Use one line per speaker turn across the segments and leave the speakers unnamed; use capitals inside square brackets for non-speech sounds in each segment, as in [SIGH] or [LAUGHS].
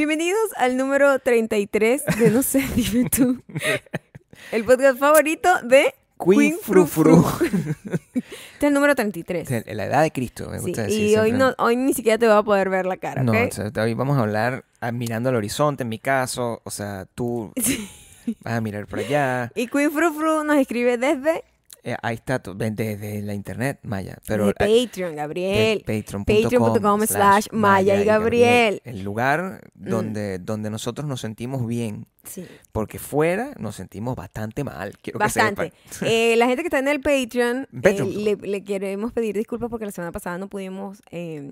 Bienvenidos al número 33 de No sé, [LAUGHS] dime tú. El podcast favorito de
Queen Fru Fru.
Este es el número 33.
En la edad de Cristo, me
Sí,
gusta decir.
y hoy, no, hoy ni siquiera te voy a poder ver la cara,
No, o sea, hoy vamos a hablar ah, mirando al horizonte, en mi caso. O sea, tú [LAUGHS] vas a mirar por allá.
Y Queen Fru Fru nos escribe desde
Eh, ahí está, desde la internet, Maya. Pero
de Patreon, Gabriel.
de patreon.com
patreon.com slash Maya y Gabriel.
El lugar
Mm.
donde, donde nosotros nos sentimos bien.
Sí,
Porque fuera nos sentimos bastante mal. Quiero
bastante.
que.
Eh, la gente que está en el Patreon, eh, le, le queremos pedir disculpas porque la semana pasada no pudimos eh,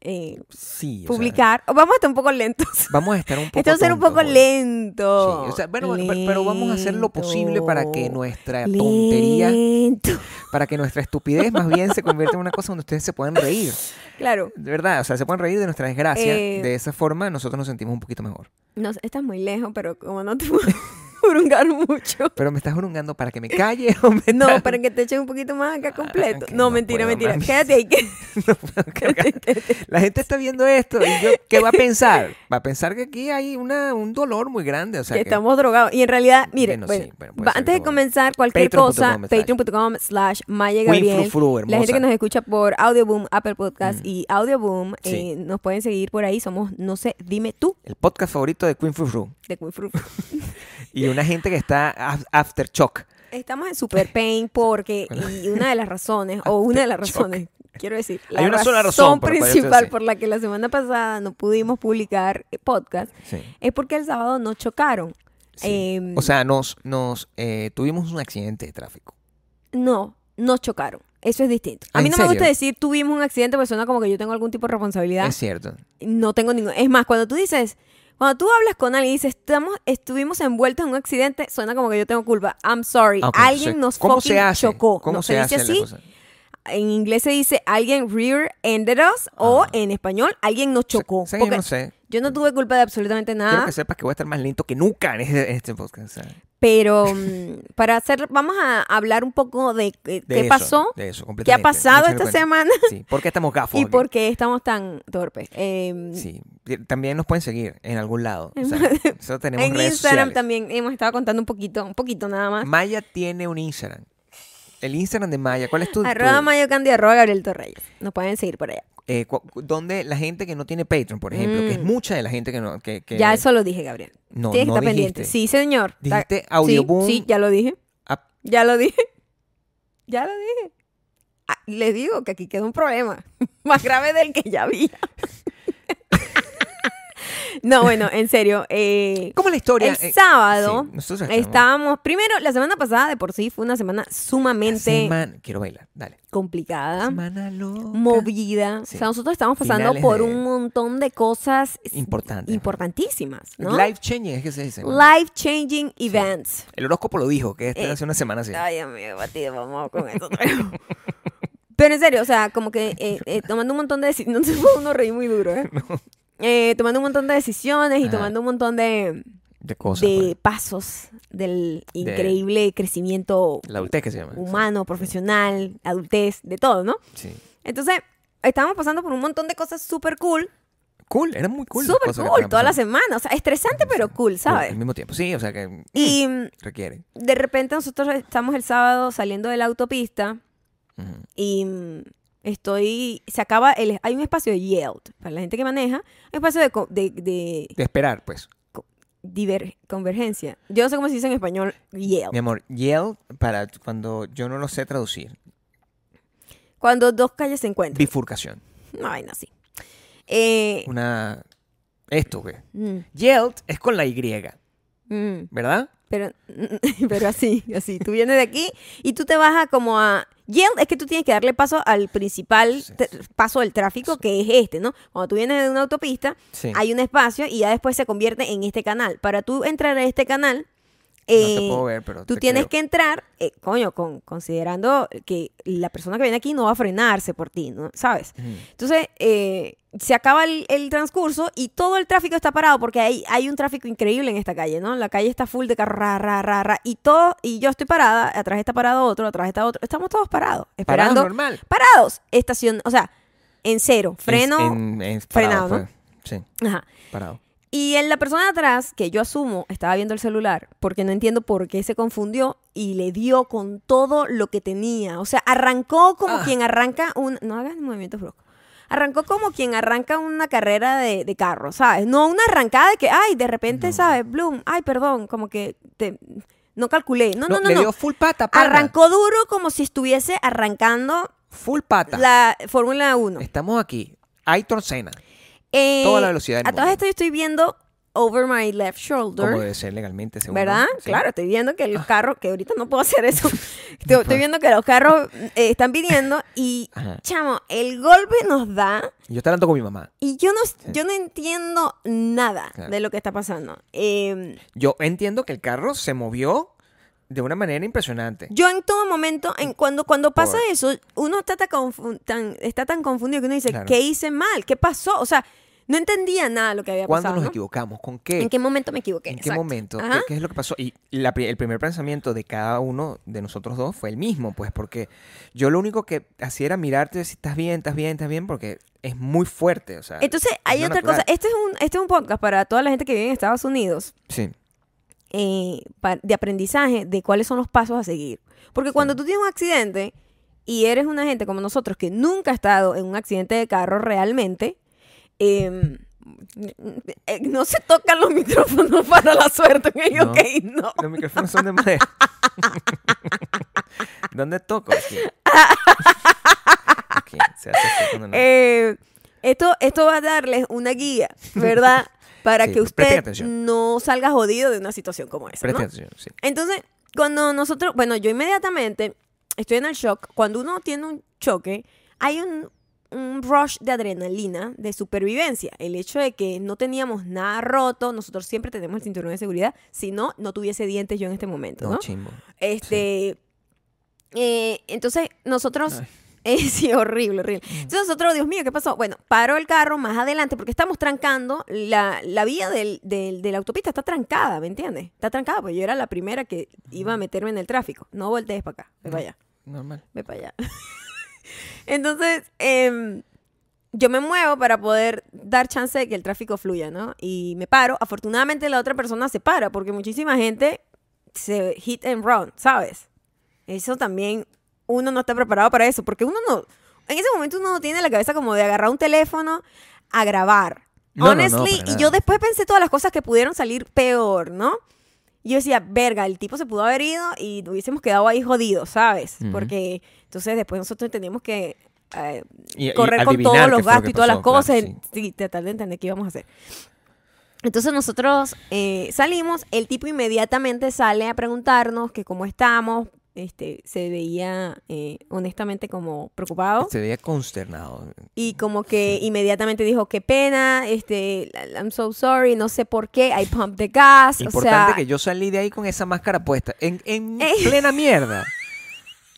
eh,
Sí, sea,
publicar. O vamos a estar un poco lentos.
vamos a estar un [LAUGHS] poco
Esto va a ser un poco lento.
Sí, o sea, bueno, bueno, pero, pero vamos a hacer lo posible para que
Lento.
nuestra tontería,
Lento.
para que nuestra estupidez más bien se convierta en una cosa donde ustedes se puedan reír.
Claro,
De verdad, o sea, se pueden reír de nuestra desgracia.
Eh,
de esa forma nosotros nos sentimos un poquito mejor.
no, estás muy lejos, pero como no te [LAUGHS] [LAUGHS] puedo brungar mucho.
Pero me estás jurungando para que me calle [LAUGHS] o me
No,
estás-
para que te eches un poquito más acá completo.
ok,
no,
no
mentira,
puedo,
mentira.
mami.
Quédate ahí. que- [LAUGHS]
no puedo cargar. La gente está viendo esto y yo, ¿qué va a pensar? Va a pensar que aquí hay una, un dolor muy grande. O sea,
que
que-
estamos drogados. Y en realidad, mire,
Bueno,
bueno,
sí, bueno, puede
va-
ser
antes de comenzar cualquier cosa, patreon.com slash Maya Gabriel.
Fru
La gente que nos escucha por Audioboom, Apple Podcast
Mm.
y Audioboom,
Sí.
eh, nos pueden seguir por ahí. Somos, no sé, dime tú,
El podcast favorito de Queen Fru Fru.
de Queen Fru.
Y una gente que está af- aftershock.
Estamos en Super Pain porque, y una de las razones, o una de las razones, quiero decir, la
Hay una sola razón por la cual esto es
principal por la que la semana pasada no pudimos publicar eh, podcast
Sí.
es porque el sábado no chocaron.
Sí.
Em,
O sea, nos, nos eh, tuvimos un accidente de tráfico.
no, no chocaron. Eso es distinto. A
¿Ah,
mí no me gusta
serio?
decir tuvimos un accidente porque suena como que yo tengo algún tipo de responsabilidad.
Es cierto.
No tengo ningún. Es más, cuando tú dices, cuando tú hablas con alguien y dices, Estamos, estuvimos envueltos en un accidente, suena como que yo tengo culpa. I'm sorry. Alguien nos
¿Cómo
fucking
se hace?
chocó.
¿Cómo
no
se,
se,
hace
dice así. En inglés se dice alguien rear-ended us o
Ah.
en español alguien nos chocó.
Sí,
Porque
no sé.
yo no tuve culpa de absolutamente
Quiero
nada,
que sepas que voy a estar más lento que nunca en este, en este podcast. o
pero mm, para hacer, vamos a hablar un poco de, eh,
de
qué
eso,
pasó,
De eso,
qué ha pasado esta
cuenta.
semana
Sí, ¿por qué estamos gafos? [LAUGHS]
y
aquí?
por qué estamos tan torpes. Eh,
Sí, también nos pueden seguir en algún lado. O sea, [LAUGHS] tenemos
en
redes
Instagram
sociales.
también hemos estado contando un poquito, un poquito nada más.
Maya tiene un Instagram. El Instagram de Maya, ¿cuál es tu?
Arroba
tu-
Mayo Candy, arroba Gabriel Torreyes. Nos pueden seguir por allá.
Eh, donde la gente que no tiene Patreon, por ejemplo, que es
Mm.
mucha de la gente que no. Que, que-
Ya eso lo dije, Gabriel.
no,
Tienes que
no
estar pendiente. Sí, señor.
Dijiste Audioboom.
Sí, ya lo dije. Ya lo dije. [LAUGHS] Ya lo dije. Ah, les digo que aquí queda un problema. [LAUGHS] Más grave del que ya había. [LAUGHS] no, bueno, en serio. eh,
¿Cómo la historia?
el
Eh,
sábado
sí,
estábamos. Primero, la semana pasada de por sí fue una semana sumamente
Semana- Quiero bailar, dale.
complicada.
Semana loca.
movida.
Sí.
O sea, nosotros estamos pasando
Finales
por
de-
un montón de cosas
Importante.
importantísimas, ¿no?
Life changing, es que se dice. ¿no?
Life changing events.
El horóscopo lo dijo, que este
Eh,
hace una semana así.
Ay, amigo, batido, vamos con eso. Pero en serio, o sea, como que eh, eh, tomando un montón de decisiones, [LAUGHS] no [LAUGHS] uno reír muy duro, ¿eh? [LAUGHS] Eh, tomando un montón de decisiones y
Ajá.
tomando un montón de,
De cosas.
de
pues.
pasos del increíble crecimiento
La adultez que se llama.
humano, profesional, adultez, de todo, ¿no?
Sí.
Entonces, estábamos pasando por un montón de cosas súper cool,
Cool, era muy cool.
súper cool, toda la semana, o sea, estresante pero cool,
Cool,
¿sabes?
Al mismo tiempo, sí, o sea que
Y [LAUGHS]
requiere.
de repente nosotros estamos el sábado saliendo de la autopista
Ujú.
y estoy, se acaba, el, hay un espacio de yield, para la gente que maneja, un espacio de, de, de
De esperar, pues.
diver- convergencia. Yo no sé cómo se dice en español yield.
Mi amor, yell para cuando yo no lo sé traducir.
Cuando dos calles se encuentran.
Bifurcación.
No, vaina así. Eh,
Una. Esto, ¿qué?
mm,
Yell es con la Y,
mm.
¿verdad?
Pero, [LAUGHS] pero así, así. Tú vienes de aquí y tú te vas a como a... Yield es que tú tienes que darle paso al principal
Sí.
paso del tráfico, que es este, ¿no? Cuando tú vienes de una autopista, hay un espacio y ya después se convierte en este canal. Para tú entrar a este canal,
no
eh,
te puedo ver, pero.
tú
te
tienes
creo.
que entrar, eh, coño, con, considerando que la persona que viene aquí no va a frenarse por ti, ¿no? ¿Sabes? Entonces, eh, se acaba el, el transcurso y todo el tráfico está parado porque hay, hay un tráfico increíble en esta calle, ¿no? La calle está full de carro, ra, ra, ra, ra, y todo, y yo estoy parada, atrás está parado otro, atrás está otro, estamos todos parados,
Parado
esperando,
normal.
parados, estación, o sea, en cero, freno,
En, en-
frenado,
parado,
¿no?
pues. Sí,
ajá.
parado.
Y en la persona de atrás, que yo asumo estaba viendo el celular, porque no entiendo por qué se confundió y le dio con todo lo que tenía. O sea, arrancó como
Ah.
quien arranca un... No hagas movimientos bruscos. Arrancó como quien arranca una carrera de, de carro, ¿sabes? No una arrancada de que, ay, de repente, ¿sabes? Bloom, ay, perdón, como que te- no calculé. No, no, no,
le
no.
dio full pata, pana.
Arrancó duro como si estuviese arrancando
Full pata.
la Fórmula 1.
Estamos aquí. Aitor Senna.
Eh,
Toda la velocidad del
A todas
mundo.
estas yo estoy viendo over my left shoulder.
Como debe ser legalmente, según.
¿Verdad?
Sí.
Claro, estoy viendo que los carros, que ahorita no puedo hacer eso, [LAUGHS] [LAUGHS] estoy, estoy viendo que los carros eh, están viniendo y,
Ajá.
chamo, el golpe nos da
Yo estoy hablando con mi mamá.
y yo no, yo no entiendo nada
Claro.
de lo que está pasando. Eh,
Yo entiendo que el carro se movió de una manera impresionante.
yo en todo momento, en, cuando, cuando pasa
Por-
eso, uno está tan, tan- está tan confundido que uno dice,
Claro.
¿qué hice mal? ¿Qué pasó? O sea, no entendía nada de lo que había
¿Cuándo
pasado.
nos
¿no?
equivocamos? ¿Con qué?
¿En qué momento me equivoqué?
¿En qué
Exacto.
momento? ¿Qué, qué es lo que pasó? Y la el primer pensamiento de cada uno de nosotros dos fue el mismo, pues, porque yo lo único que hacía era mirarte y decir, estás bien, estás bien, estás bien, porque es muy fuerte, o sea.
Entonces,
es
hay otra
natural.
cosa. Este es, un, este es un podcast para toda la gente que vive en Estados Unidos
Sí,
eh, de aprendizaje de cuáles son los pasos a seguir. Porque cuando tú tienes un accidente y eres una gente como nosotros que nunca ha estado en un accidente de carro realmente, eh, eh, no se tocan los [LAUGHS] micrófonos para la suerte. Ok,
No.
ok, no.
los micrófonos son de madera. [LAUGHS] ¿Dónde toco? [LAUGHS] Se hace no-
Eh, esto, esto va a darles una guía, ¿verdad? Para
Sí,
que
presten
usted no salga jodido de una situación como esa.
Preste
¿no?
atención, sí.
Entonces, cuando nosotros, bueno, yo inmediatamente estoy en el shock. Cuando uno tiene un choque, hay un, un rush de adrenalina, de supervivencia. El hecho de que no teníamos nada roto, nosotros siempre tenemos el cinturón de seguridad. Si no, no tuviese dientes yo en este momento,
No,
¿no?
chimbo.
Este. eh, entonces, nosotros.
Ay. [LAUGHS]
eh, sí, horrible, horrible. Entonces, nosotros, Dios mío, ¿qué pasó? Bueno, paró el carro más adelante porque estamos trancando. La, la vía del, del- de la autopista está trancada, ¿me entiendes? Está trancada, pues yo era la primera que iba a meterme en el tráfico. No voltees para acá, ve para allá,
Normal.
ve para allá. [LAUGHS] Entonces, em, yo me muevo para poder dar chance de que el tráfico fluya, ¿no? Y me paro. Afortunadamente, la otra persona se para porque muchísima gente se hit and run, ¿sabes? Eso también, uno no está preparado para eso, porque uno no, en ese momento uno no tiene la cabeza como de agarrar un teléfono a grabar.
No, no, no,
Honestly,
para
y yo después pensé todas las cosas que pudieron salir peor, ¿no? Y yo decía, verga, el tipo se pudo haber ido y hubiésemos quedado ahí jodidos, ¿sabes? Porque entonces después nosotros teníamos que eh,
Y- y
correr con
adivinar
todos los
lo
gastos
que
y todas las
pasó, claro,
cosas,
sí.
sí, tratar de entender qué íbamos a hacer. Entonces nosotros eh, salimos, el tipo inmediatamente sale a preguntarnos que cómo estamos, este, se veía eh, honestamente como preocupado
Se veía consternado.
y como que [LAUGHS] inmediatamente dijo qué pena, este, I'm so sorry, no sé por qué, I pumped the gas,
Importante
o sea,
que yo salí de ahí con esa máscara puesta. En, en [LAUGHS]
Eh.
plena mierda.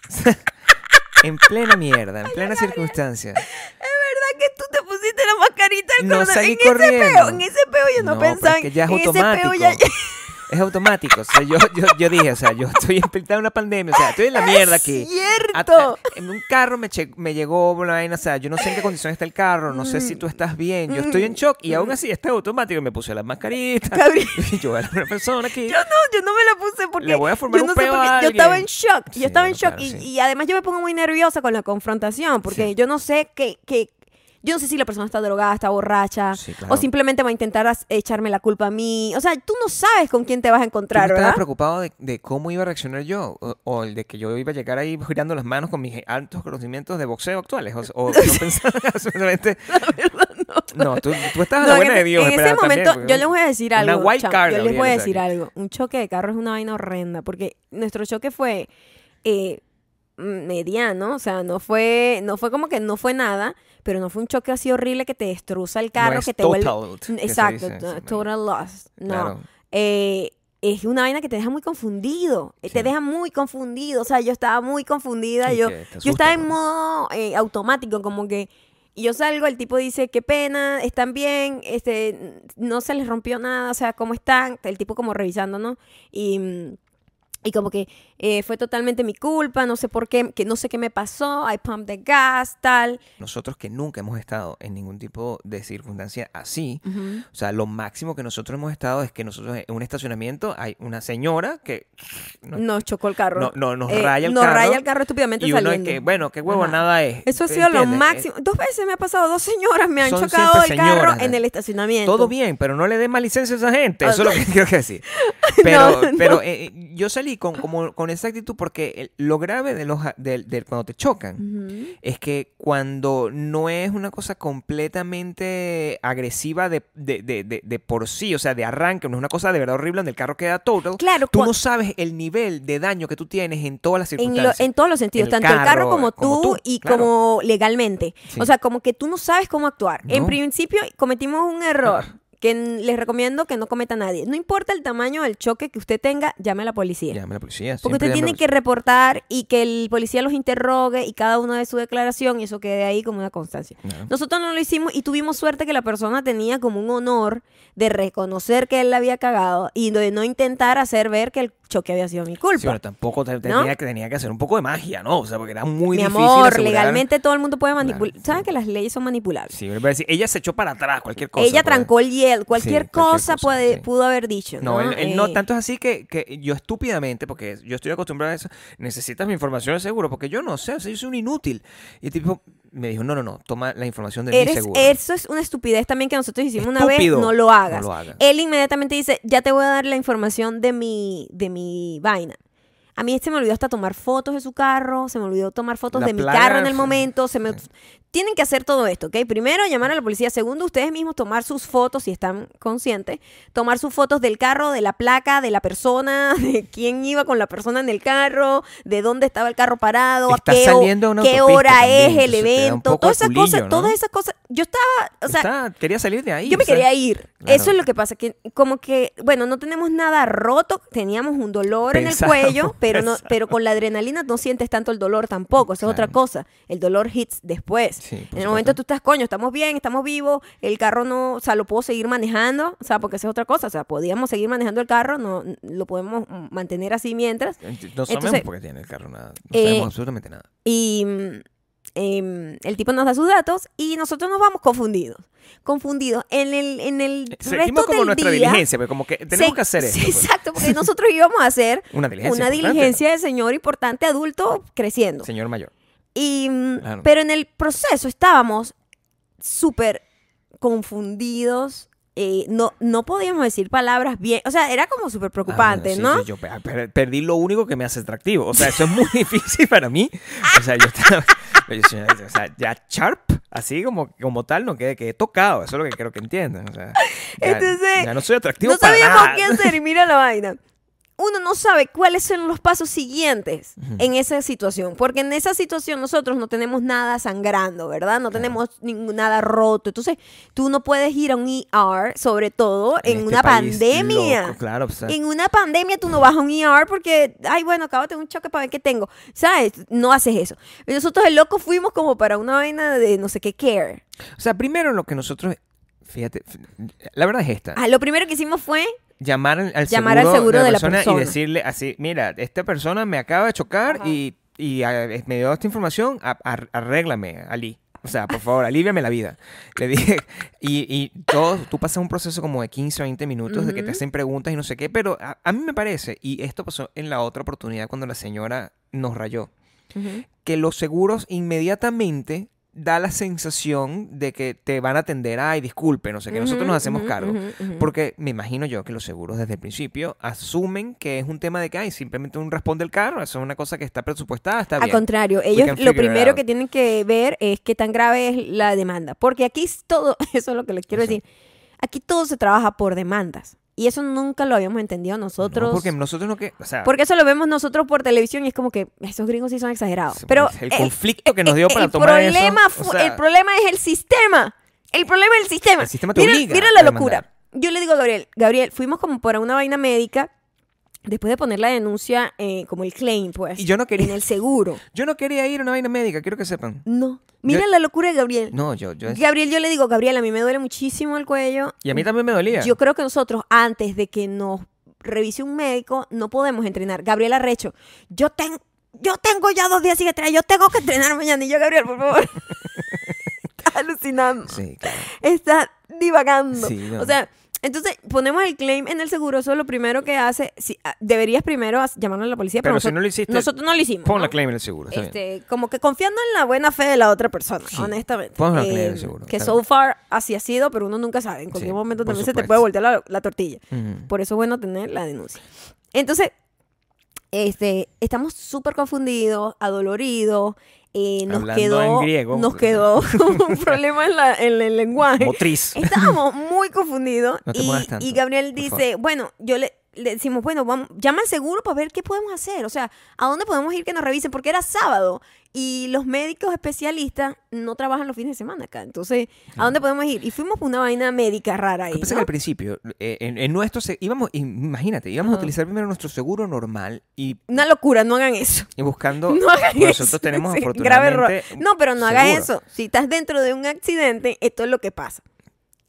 [LAUGHS] en plena mierda, en plena circunstancia.
¿verdad que tú te pusiste la mascarita del
No
en ese
corriendo.
peo, en ese peo yo no,
No,
pensaba
es que ya es
en ese
automático.
peo ya-
Es automático. O sea, yo, yo, yo dije, o sea, yo [LAUGHS] estoy en una pandemia. O sea, estoy en la mierda aquí.
cierto.
Hasta en un carro me, che- me llegó una vaina, o sea, yo no sé en qué condición está el carro, no sé si tú estás bien, yo estoy en shock y aún así está automático, me puse la mascarita,
Cabri- [LAUGHS]
y yo era una persona aquí.
Yo no, yo no me la puse porque
Le voy a formar
yo
un
no sé
peo a
Yo estaba en shock,
Sí,
yo estaba en shock
claro,
y,
sí.
y además yo me pongo muy nerviosa con la confrontación porque
Sí.
yo no sé qué, qué- yo no sé si la persona está drogada, está borracha
Sí, claro.
o simplemente va a intentar echarme la culpa a mí. O sea, tú no sabes con quién te vas a
¿Tú no
encontrar,
estabas
¿verdad?
preocupado de, de cómo iba a reaccionar yo? O, o el de que yo iba a llegar ahí girando las manos con mis altos conocimientos de boxeo actuales. O, o no [LAUGHS] pensaba [LAUGHS] absolutamente. no. tú, tú estabas
No,
a la
en
buena de Dios.
en ese
también,
momento, yo les voy a decir
una
algo.
wild
chamo,
card,
yo les voy a decir algo. Un choque de carro es una vaina horrenda porque nuestro choque fue eh, mediano, o sea, no fue, no fue como que no fue nada, pero no fue un choque así horrible que te destroza el carro,
no es
que te vuelve.
total,
Exacto,
dice,
total loss. No.
Claro.
Eh, es una vaina que te deja muy confundido. eh, Te deja muy confundido. O sea, yo estaba muy confundida. Yo, yo estaba en
¿no?
modo eh, automático, como que. Y yo salgo, el tipo dice, qué pena, están bien, este, no se les rompió nada, o sea, ¿cómo están? El tipo como revisando, ¿no? Y, Y como que eh, fue totalmente mi culpa, no sé por qué, que no sé qué me pasó, I pumped the gas, tal.
Nosotros que nunca hemos estado en ningún tipo de circunstancia así, o sea, lo máximo que nosotros hemos estado es que nosotros en un estacionamiento hay una señora que no-
Nos chocó el carro.
No, no, nos
Eh,
raya el
nos
carro.
raya el carro estupidamente
y uno es
saliendo.
que, bueno, qué huevo
Ajá.
nada es.
Eso ha
¿te
sido lo
entiendes?
máximo. Dos veces me ha pasado, dos señoras me han
Son
chocado el
siempre
carro
señoras,
en
¿eh?
el estacionamiento.
Todo bien, pero no le dé más licencia a esa gente. Eso es lo [LAUGHS] que [LAUGHS] quiero decir.
No,
Pero,
no.
pero eh, yo salí con, como, con esa actitud porque el- lo grave de los del cuando te chocan es que cuando no es una cosa completamente agresiva de, de, de, de- de por sí, o sea, de arranque, no es una cosa de verdad horrible donde el carro queda total,
Claro,
tú no sabes el nivel de daño que tú tienes en todas las
en, lo-
circunstancias.
en todos los sentidos,
el
tanto el carro
carro,
como tú, y
claro.
como legalmente.
Sí.
O sea, como que tú no sabes cómo actuar. En principio cometimos un error [LAUGHS] que les recomiendo que no cometa nadie. No importa el tamaño del choque que usted tenga, llame a la policía.
Llame a la policía.
Porque usted tiene que reportar y que el policía los interrogue y cada uno de su declaración y eso quede ahí como una constancia. Nosotros no lo hicimos y tuvimos suerte que la persona tenía como un honor de reconocer que él la había cagado y de no intentar hacer ver que el choque había sido mi culpa.
Sí, pero tampoco te-
¿No?
tenía, que, tenía que hacer un poco de magia, ¿no? O sea, porque era muy
Mi
difícil
amor,
asegurar-
legalmente todo el mundo puede manipular.
Claro,
¿Saben
sí.
que las leyes son manipulables?
Sí, pero decir, ella se echó para atrás, cualquier cosa.
Ella
pues.
trancó el hiel, cualquier,
Sí, cualquier
cosa, puede, pudo haber dicho.
No,
No,
él, él no,
Eh,
tanto es así que, que yo estúpidamente, porque yo estoy acostumbrado a eso, necesitas mi información de seguro, porque yo no sé, o sea, yo soy un inútil. Y tipo me dijo, no, no, no, toma la información de mi seguro.
eso es una estupidez también que nosotros hicimos una vez, no lo hagas.
No lo hagas.
Él inmediatamente dice, ya te voy a dar la información de mi, de mi vaina. A mí se me olvidó hasta tomar fotos de su carro, se me olvidó tomar fotos
La
de mi carro en el momento, se me... Tienen que hacer todo esto, ¿ok? Primero, llamar a la policía. Segundo, ustedes mismos tomar sus fotos, si están conscientes. Tomar sus fotos del carro, de la placa, de la persona, [LAUGHS] de quién iba con la persona en el carro, de dónde estaba el carro parado, a qué,
saliendo una
hora
también,
es el evento. Todas esas cosas, todas esas cosas. Yo estaba, o sea,
Está- quería salir de ahí.
yo me
o sea,
quería ir.
claro.
Eso es lo que pasa, que como que, bueno, no tenemos nada roto, teníamos un dolor en el cuello, [LAUGHS] pero no, pero con la adrenalina no sientes tanto el dolor tampoco, eso es otra cosa. El dolor hits después.
Sí,
en el
supuesto.
momento tú estás, coño, estamos bien, estamos vivos, el carro no, o sea, lo puedo seguir manejando, o sea, porque esa es otra cosa, o sea, podíamos seguir manejando el carro, no lo podemos mantener así mientras.
No sabemos
Entonces,
por qué tiene el carro nada. No
eh,
sabemos absolutamente nada.
Y em, el tipo nos da sus datos y nosotros nos vamos confundidos. Confundidos. En el, en el
Seguimos
resto
como
del
nuestra
día,
diligencia, pero como que tenemos
se-
que hacer [LAUGHS] esto. pues.
Exacto, porque nosotros íbamos a hacer [LAUGHS]
Una diligencia.
una diligencia de señor importante adulto creciendo.
Señor mayor.
Y,
Claro.
Pero en el proceso estábamos súper confundidos. eh, no, no podíamos decir palabras bien. O sea, era como súper preocupante,
Ah, sí,
¿no?
sí, yo per- perdí lo único que me hace atractivo. O sea, eso es muy [LAUGHS] difícil para mí. O sea, yo estaba. [LAUGHS] o sea, ya sharp, así como, como tal, no quede, quedé tocado. Eso es lo que quiero que entiendan. O sea, ya,
Entonces,
ya no soy atractivo
no
para
sabíamos
nada.
qué hacer y mira la vaina. [LAUGHS] Uno no sabe cuáles son los pasos siguientes en esa situación, porque en esa situación nosotros no tenemos nada sangrando, ¿verdad? No tenemos ningún- nada roto. Entonces, tú no puedes ir a un ER, sobre todo en,
este
una pandemia.
loco, claro, o sea,
En una pandemia tú no vas a un ER porque, ay, bueno, acabo de tener un choque para ver qué tengo. ¿Sabes? No haces eso. Y nosotros el loco fuimos como para una vaina de no sé qué care.
o sea, primero lo que nosotros. Fíjate, la verdad es esta.
Ah, lo primero que hicimos fue
llamar al,
seguro de la persona.
y decirle así, mira, esta persona me acaba de chocar
Ajá.
y, y me dio esta información, a- ar- arréglame, Ali. O sea, por favor, aliviame la vida. Le dije, [LAUGHS] y, y todo, tú pasas un proceso como de 15 o 20 minutos de que te hacen preguntas y no sé qué, pero a, a mí me parece, y esto pasó en la otra oportunidad cuando la señora nos rayó, que los seguros inmediatamente da la sensación de que te van a atender, ay, disculpe, no sé qué, nosotros nos hacemos cargo. Porque me imagino yo que los seguros desde el principio asumen que es un tema de que hay simplemente un responde el carro, eso es una cosa que está presupuestada, está
Al
bien.
contrario, ellos lo primero que tienen que ver es qué tan grave es la demanda. Porque aquí es todo, [LAUGHS] eso es lo que les quiero
Eso.
decir, aquí todo se trabaja por demandas. Y eso nunca lo habíamos entendido nosotros.
No, porque nosotros no que, o sea,
Porque eso lo vemos nosotros por televisión y es como que esos gringos sí son exagerados. Pero
el
eh,
conflicto que nos dio
eh,
para
el
tomar eso,
problema
o
fu-
sea-
el problema es el sistema. El problema es el sistema.
El sistema te
mira,
obliga
mira la locura. Yo le digo a Gabriel, Gabriel, fuimos como para una vaina médica después de poner la denuncia eh, como el claim, pues.
Y yo no quería-
En el seguro. [LAUGHS]
yo no quería ir a una vaina médica, quiero que sepan.
No. Mira
Yo-
la locura de Gabriel.
No, yo, yo
Gabriel, yo le digo, Gabriel, a mí me duele muchísimo el cuello.
y a mí también me dolía.
Yo creo que nosotros, antes de que nos revise un médico, no podemos entrenar. Gabriela Recho, yo tengo, yo tengo ya dos días sin entrenar, yo tengo que entrenar mañana. Y yo, Gabriel, por favor. [LAUGHS] [LAUGHS] Está alucinando.
Sí, claro.
Está divagando.
Sí, no.
O sea, entonces ponemos el claim en el seguro, eso es lo primero que hace. Si, ah, deberías primero llamarle a la policía, pero,
Pero si
nosotros,
no lo hiciste,
nosotros no lo hicimos.
Pon la
¿no?
claim en el seguro. está bien.
Este, como que confiando en la buena fe de la otra persona,
Sí.
honestamente.
Pon la
Eh,
claim, seguro,
Que so
bien.
far así ha sido, pero uno nunca sabe. En cualquier
Sí,
momento también se te
supuesto.
puede voltear la, la tortilla.
Ujú.
Por eso es bueno tener la denuncia. Entonces, este, estamos súper confundidos, adoloridos. Eh, nos quedó,
en griego.
nos quedó un [LAUGHS] problema en, la- en el lenguaje.
Motriz.
Estábamos muy confundidos [LAUGHS]
No
y, y Gabriel dice, bueno, yo le, le decimos, bueno, vamos, llama al seguro para ver qué podemos hacer, o sea, a dónde podemos ir que nos revisen, porque era sábado y los médicos especialistas no trabajan los fines de semana acá, entonces, ¿a dónde podemos ir? Y fuimos por una vaina médica rara ahí,
Lo que pasa es que
¿no?
al principio, eh, en, en nuestro, se- íbamos, imagínate, íbamos a utilizar primero nuestro seguro normal y,
Una locura, no hagan eso.
y buscando, [LAUGHS]
No hagan eso.
nosotros tenemos
Sí, grave error. No, pero no hagas eso. Si estás dentro de un accidente, esto es lo que pasa.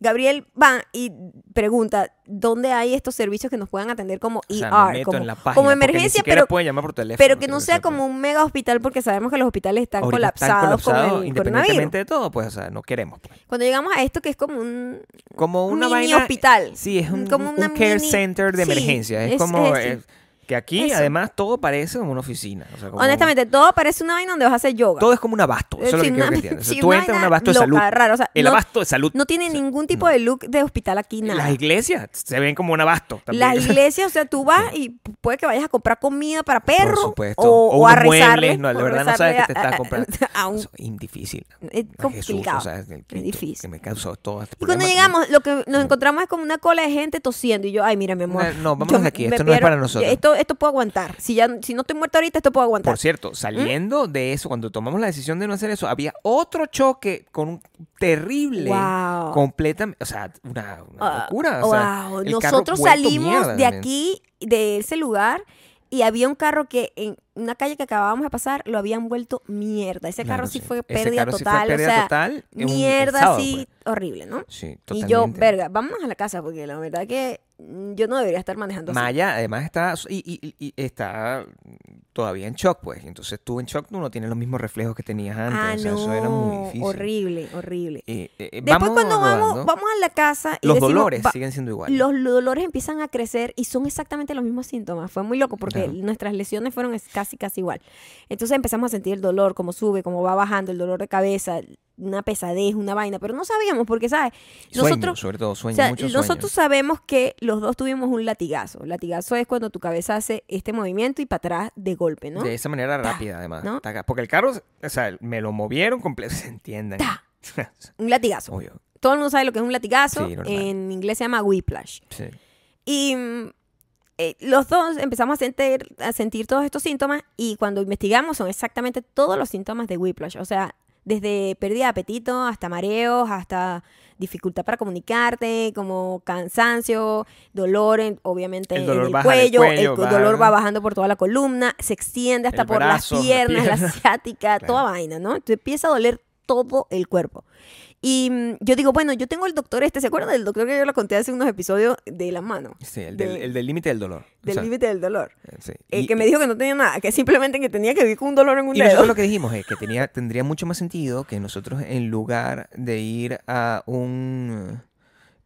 Gabriel va y pregunta dónde hay estos servicios que nos puedan atender como
O sea,
ER,
me meto
como,
en la página,
como
porque ni
emergencia, pero,
pueden llamar por teléfono.
pero que no sea como un mega hospital porque sabemos que los hospitales están colapsados,
están colapsados,
con el coronavirus.
independientemente de todo, pues, o sea, no queremos. pues.
Cuando llegamos a esto que es como un
Como una
mini
vaina.
hospital.
Sí, es un,
Como
un
una
care
mini-
center de
sí,
emergencia. Es,
es-
como.
es-
que aquí,
eso.
además, todo parece como una oficina. o sea, como-
honestamente todo parece una vaina donde vas a hacer yoga.
Todo es como un abasto. Eso es lo que quiero que [LAUGHS] entiendas. O
sí,
tú entras en un abasto de salud.
rara, o sea,
el
no-
abasto de salud.
no tiene
O sea,
ningún tipo
no.
de look de hospital aquí nada.
Las iglesias se ven como un abasto también.
Las [LAUGHS] iglesias, o sea, tú vas y puede que vayas a comprar comida para
Por
perros
supuesto.
o, o a
unos
rezarle.
no,
o
de verdad no sabes qué te
a-
estás
a-
comprando. [LAUGHS]
a un-
Eso es difícil.
es
A Jesús,
complicado.
o sea,
es difícil.
Que me causó todo este
Y cuando llegamos, lo que nos encontramos es como una cola de gente tosiendo. Y yo, ay, mira, mi amor.
No, no, vámonos de aquí, esto no es para nosotros.
Esto, esto puedo aguantar. Si, ya, si no estoy muerta ahorita, esto puedo aguantar.
Por cierto, saliendo de eso, cuando tomamos la decisión de no hacer eso, había otro choque con un terrible,
Wow.
completamente, o sea, una, una
Ah,
locura. o sea,
wow. Nosotros salimos
mierda
de aquí, de ese lugar, y había un carro que en una calle que acabábamos de pasar lo habían vuelto mierda. Ese
Claro,
carro sí,
sí.
fue pérdida
carro sí fue
total.
pérdida
o sea,
total
mierda
sábado,
así,
pues.
horrible, ¿no?
Sí,
Y
totalmente.
yo, verga, vámonos a la casa, porque la verdad que mm, yo no debería estar manejando así.
Maya, además, está, y, y- y- y está todavía en shock, pues. Entonces tú en shock tú no tienes los mismos reflejos que tenías antes.
ah,
o sea,
no,
eso era muy difícil.
horrible, horrible.
Eh, eh,
Después
vamos
cuando vamos,
rodando.
vamos a la casa y
los
decimos,
dolores siguen siendo iguales.
los dolores empiezan a crecer y son exactamente los mismos síntomas. Fue muy loco porque
Claro.
nuestras lesiones fueron es- casi, casi igual. Entonces empezamos a sentir el dolor, como sube, como va bajando, el dolor de cabeza, una pesadez, una vaina, pero no sabíamos porque, ¿sabes?
Sueño,
Nosotros,
sobre todo,
o
sueño,
sea,
mucho sueño.
nosotros sabemos que los dos tuvimos un latigazo. Latigazo es cuando tu cabeza hace este movimiento y para atrás de golpe, ¿no?
De esa manera rápida, además.
¿no?
Porque el carro, o sea, me lo movieron completo, [LAUGHS] se entiendan.
Ta. [LAUGHS] Un latigazo.
Obvio.
Todo el mundo sabe lo que es un latigazo.
Sí,
en inglés se llama whiplash.
Sí.
Y mm, eh, los dos empezamos a sentir, a sentir todos estos síntomas y cuando investigamos son exactamente todos los síntomas de whiplash. O sea, desde pérdida de apetito hasta mareos, hasta dificultad para comunicarte, como cansancio, dolor, en- obviamente,
El
en
dolor
el
baja del
cuello, el
va-
dolor va bajando por toda la columna, se extiende hasta
El
por las
la
piernas, la,
pierna.
ciática, [LAUGHS]
Claro.
toda vaina, ¿no? Entonces empieza a doler todo el cuerpo. Y mm, yo digo, bueno, yo tengo el doctor este, ¿se acuerdan del doctor que yo le conté hace unos episodios de la mano?
Sí, el
De-
del el del límite del dolor. O
Del
sea,
límite del dolor.
eh, sí.
El
Y-
que me dijo que no tenía nada, que simplemente que tenía que vivir con un dolor en un
Y
dedo.
nosotros lo que dijimos es que tenía, tendría mucho más sentido que nosotros en lugar de ir a un...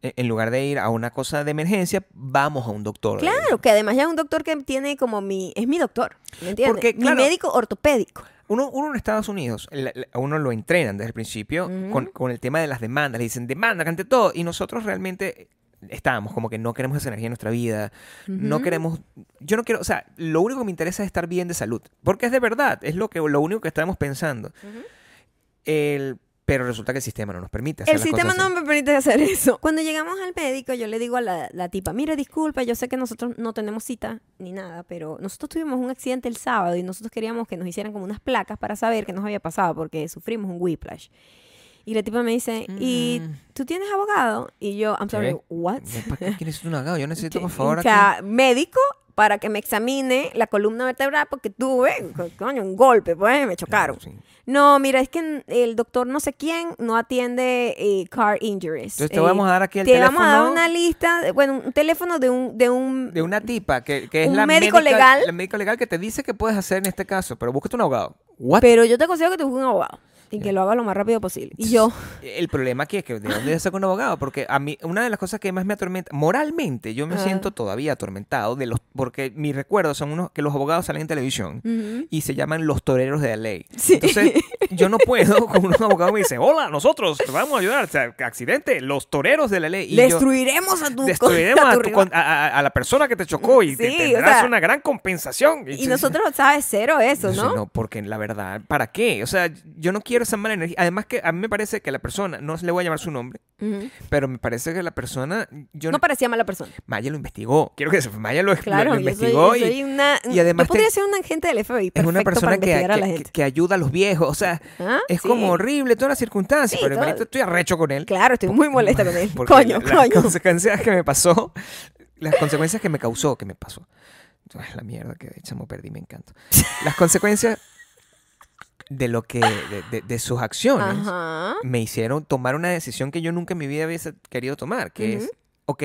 En en lugar de ir a una cosa de emergencia, vamos a un doctor.
Claro, que además ya es un doctor que tiene como mi... Es mi doctor, ¿me entiendes?
Porque, claro,
mi médico ortopédico.
Uno, uno en Estados Unidos, a uno lo entrenan desde el principio con, con el tema de las demandas. Le dicen, demanda ante todo. Y nosotros realmente estábamos como que no queremos esa energía en nuestra vida. No queremos... Yo no quiero... O sea, lo único que me interesa es estar bien de salud. Porque es de verdad. Es lo, que, lo único que estamos pensando. El, pero resulta que el sistema no nos permite hacer
El
las
sistema
cosas
no me permite hacer eso. [LAUGHS] Cuando llegamos al médico, yo le digo a la, la tipa, mire, disculpa, yo sé que nosotros no tenemos cita ni nada, pero nosotros tuvimos un accidente el sábado y nosotros queríamos que nos hicieran como unas placas para saber qué nos había pasado porque sufrimos un whiplash. Y la tipa me dice, ¿y
Mm.
tú tienes abogado? Y yo, I'm sorry,
¿Qué?
what?
¿Para qué necesito un abogado? Yo necesito, [LAUGHS] por favor,
o
aquí...
sea, médico para que me examine la columna vertebral porque tuve, co- coño, un golpe, pues me chocaron.
Claro, sí.
No, mira, es que el doctor no sé quién no atiende eh, car injuries.
Entonces te
Eh,
vamos a dar aquí el
te vamos a dar
teléfono
una lista, de- bueno, un teléfono de un, de un,
de una tipa que, que es
Un
la
médico
médica-
legal.
la médico legal que te dice que puedes hacer en este caso, pero búscate un abogado. What?
pero yo te aconsejo que te busques un abogado y que lo haga lo más rápido posible. Y yo,
El problema aquí es que de dónde saco un abogado, porque a mí una de las cosas que más me atormenta, moralmente, yo me
Ah.
siento todavía atormentado de los, porque mis recuerdos son unos que los abogados salen en televisión y se llaman los toreros de la ley.
Sí.
Entonces, [LAUGHS] yo no puedo con un abogado me dice, hola, nosotros te vamos a ayudar, o sea, accidente, los toreros de la ley. Y yo,
destruiremos a tu
destruiremos
a tu
la persona que te chocó y te
Sí,
tendrás
o sea,
una gran compensación.
Y nosotros, ¿sabes? Cero eso,
Sí,
¿no?
porque la verdad, ¿para qué? O sea, yo no quiero esa mala energía. Además que a mí me parece que la persona, no le voy a llamar su nombre, pero me parece que la persona, yo
No parecía mala persona.
Maya lo investigó. Quiero que se Maya lo,
Claro,
lo
yo soy,
investigó
yo soy una...
y además
yo podría
te-
ser un agente del FBI,
es una persona que,
a
que- ayuda a los viejos. O sea,
¿Ah?
es
Sí.
como horrible todas las circunstancias,
Sí,
pero
todo.
estoy arrecho con él.
Claro, estoy muy molesta con él. [LAUGHS]
Porque
Coño,
la- las
coño.
consecuencias que me pasó, las consecuencias que me causó, que me pasó. Ay, la mierda que de chamo perdí, me encanta. Las consecuencias de lo que, de, de- de sus acciones,
Ajá.
me hicieron tomar una decisión que yo nunca en mi vida hubiese querido tomar, que es, ok,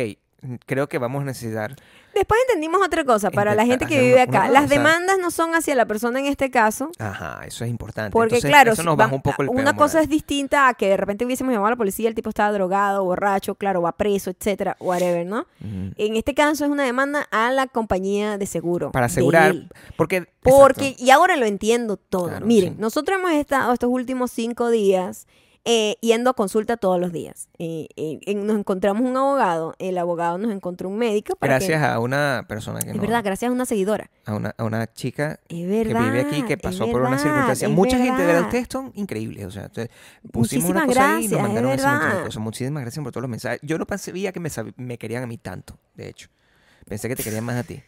creo que vamos a necesitar
Después entendimos otra cosa para la gente que vive acá. Las demandas no son hacia la persona en este caso.
Ajá, eso es importante.
Porque
Entonces,
claro,
eso nos baja un poco el
una cosa
moral.
es distinta a que de repente hubiésemos llamado a la policía, el tipo estaba drogado, borracho, claro, va preso, etcétera, whatever, ¿no?
Ujú.
En este caso es una demanda a la compañía de seguro.
Para asegurar, porque...
Porque,
exacto.
y ahora lo entiendo todo.
Claro,
Miren,
sí.
nosotros hemos estado estos últimos cinco días eh, yendo a consulta todos los días. Eh, eh, nos encontramos un abogado, el abogado nos encontró un médico. Para que-
Gracias a una persona que
Es
no-
verdad, gracias a una seguidora.
a una, a una chica que vive aquí que pasó por una circunstancia. Mucha gente de
verdad.
ustedes son increíbles. O sea, entonces, pusimos una cosa ahí y nos mandaron ese montón de cosas. Muchísimas gracias por todos los mensajes. Yo no sabía que me querían a mí tanto, de hecho. Pensé que te querían más a ti.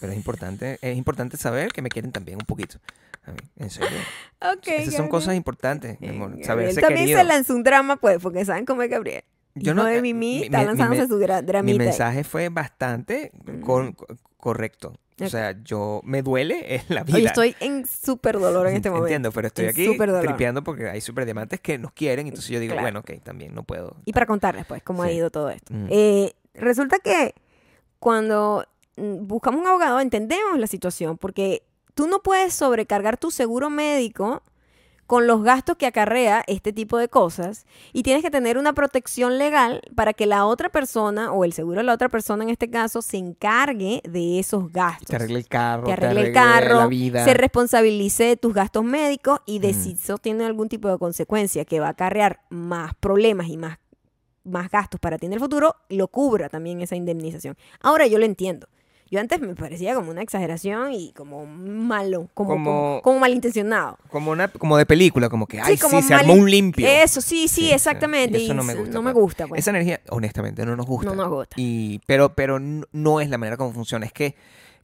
Pero es importante, es importante saber que me quieren también un poquito. A mí, en serio. [LAUGHS]
Ok,
Esas son
Gabriel.
cosas importantes, mi amor.
Gabriel
Saberse
también
querido.
se lanzó un drama, pues, porque saben cómo es Gabriel.
Yo no-
de
eh,
Mimi
mi-
está
mi-
lanzándose
mi-
su
Mi
dramita. ahí.
mensaje fue bastante con- co- correcto. O
Ok.
sea, yo me duele [LAUGHS] en la vida.
Oye, estoy en súper dolor en este momento.
Entiendo, pero estoy
En
aquí
súper
tripeando porque hay super diamantes que nos quieren. Entonces yo digo,
Claro.
bueno, ok, también no puedo.
Y para contarles, pues, cómo ha
Sí.
ido todo esto.
Mm.
Eh, resulta que cuando mm, buscamos un abogado entendemos la situación, porque tú no puedes sobrecargar tu seguro médico con los gastos que acarrea este tipo de cosas y tienes que tener una protección legal para que la otra persona o el seguro de la otra persona en este caso se encargue de esos gastos.
Te arregle el carro,
te
te
arregle el carro,
la vida.
se responsabilice de tus gastos médicos y de si eso tiene algún tipo de consecuencia que va a acarrear más problemas y más, más gastos para ti en el futuro, lo cubra también esa indemnización. Ahora yo lo entiendo. Yo antes me parecía como una exageración y como malo, como,
Como-
como, como malintencionado.
Como, una, como de película, como que, ay, sí, se armó un limpio.
Eso, sí, sí, exactamente.
y eso no me gusta,
No me gusta, pues.
Esa energía, honestamente, no nos gusta.
No nos gusta.
Y, pero pero no es la manera como funciona. Es que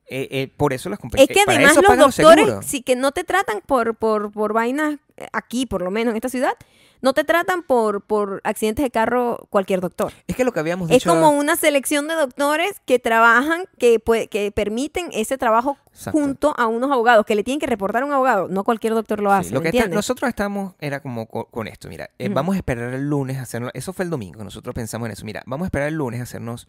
eh, eh, por eso las compañías...
Es que
para
además los doctores, sí que no te tratan por, por, por vainas, eh, aquí por lo menos en esta ciudad, no te tratan por, por accidentes de carro cualquier doctor.
Es que lo que habíamos
Es
dicho...
como una selección de doctores que trabajan, que, pue- que permiten ese trabajo
Exacto.
junto a unos abogados, que le tienen que reportar a un abogado. No cualquier doctor lo
Sí,
hace,
lo
¿me
que está- nosotros estamos, era como co- con, esto, mira, eh, vamos a esperar el lunes a hacernos, eso fue el domingo, nosotros pensamos en eso, mira, vamos a esperar el lunes a hacernos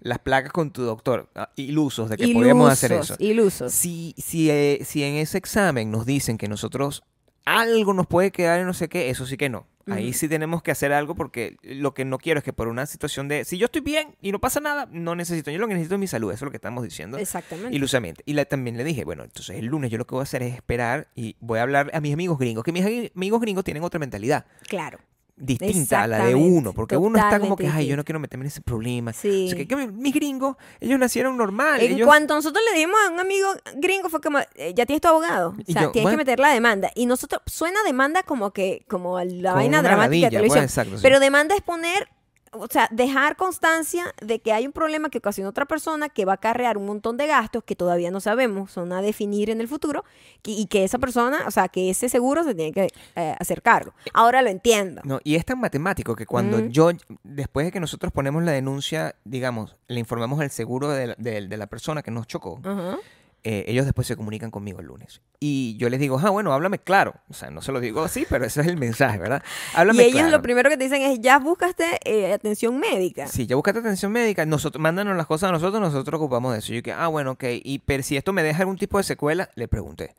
las placas con tu doctor, ah, ilusos de que podíamos hacer
Ilusos,
eso.
Ilusos.
Si, si, eh, si en ese examen nos dicen que nosotros algo nos puede quedar y no sé qué, eso sí que no. Ahí sí tenemos que hacer algo porque lo que no quiero es que por una situación de, si yo estoy bien y no pasa nada, no necesito, yo lo que necesito es mi salud, eso es lo que estamos diciendo.
Exactamente.
Ilusamente. Y también le dije, bueno, entonces el lunes yo lo que voy a hacer es esperar y voy a hablar a mis amigos gringos, que mis ami- amigos gringos tienen otra mentalidad
Claro.
Distinta a la de uno, porque uno está como que, ay, yo no quiero meterme en ese problema.
Sí.
O sea, que, que mis gringos, ellos nacieron normal.
En
ellos-
cuanto nosotros le dimos a un amigo gringo fue como, eh, ya tienes tu abogado, o sea,
yo,
tienes que meter la demanda. Y nosotros, suena demanda como que, como la vaina dramática de televisión.
exacto, sí.
Pero demanda es poner o sea, dejar constancia de que hay un problema que ocasiona otra persona que va a acarrear un montón de gastos que todavía no sabemos, son a definir en el futuro, y, que esa persona, o sea, que ese seguro se tiene que eh, hacer cargo. Ahora lo entiendo.
No, y es tan matemático que cuando
Mm.
yo, después de que nosotros ponemos la denuncia, digamos, le informamos al seguro de la, de- de la persona que nos chocó,
Ajá.
Eh, ellos después se comunican conmigo el lunes. Y yo les digo, ah, bueno, háblame claro. O sea, no se lo digo así, [LAUGHS] pero ese es el mensaje, ¿verdad?
Y
Háblame
ellos
claro.
lo primero que te dicen es, ya buscaste eh, atención médica.
Sí, ya buscaste atención médica, nosotros, mándanos las cosas a nosotros, nosotros ocupamos de eso. Y yo que, ah, bueno, ok. Y pero si esto me deja algún tipo de secuela, le pregunté.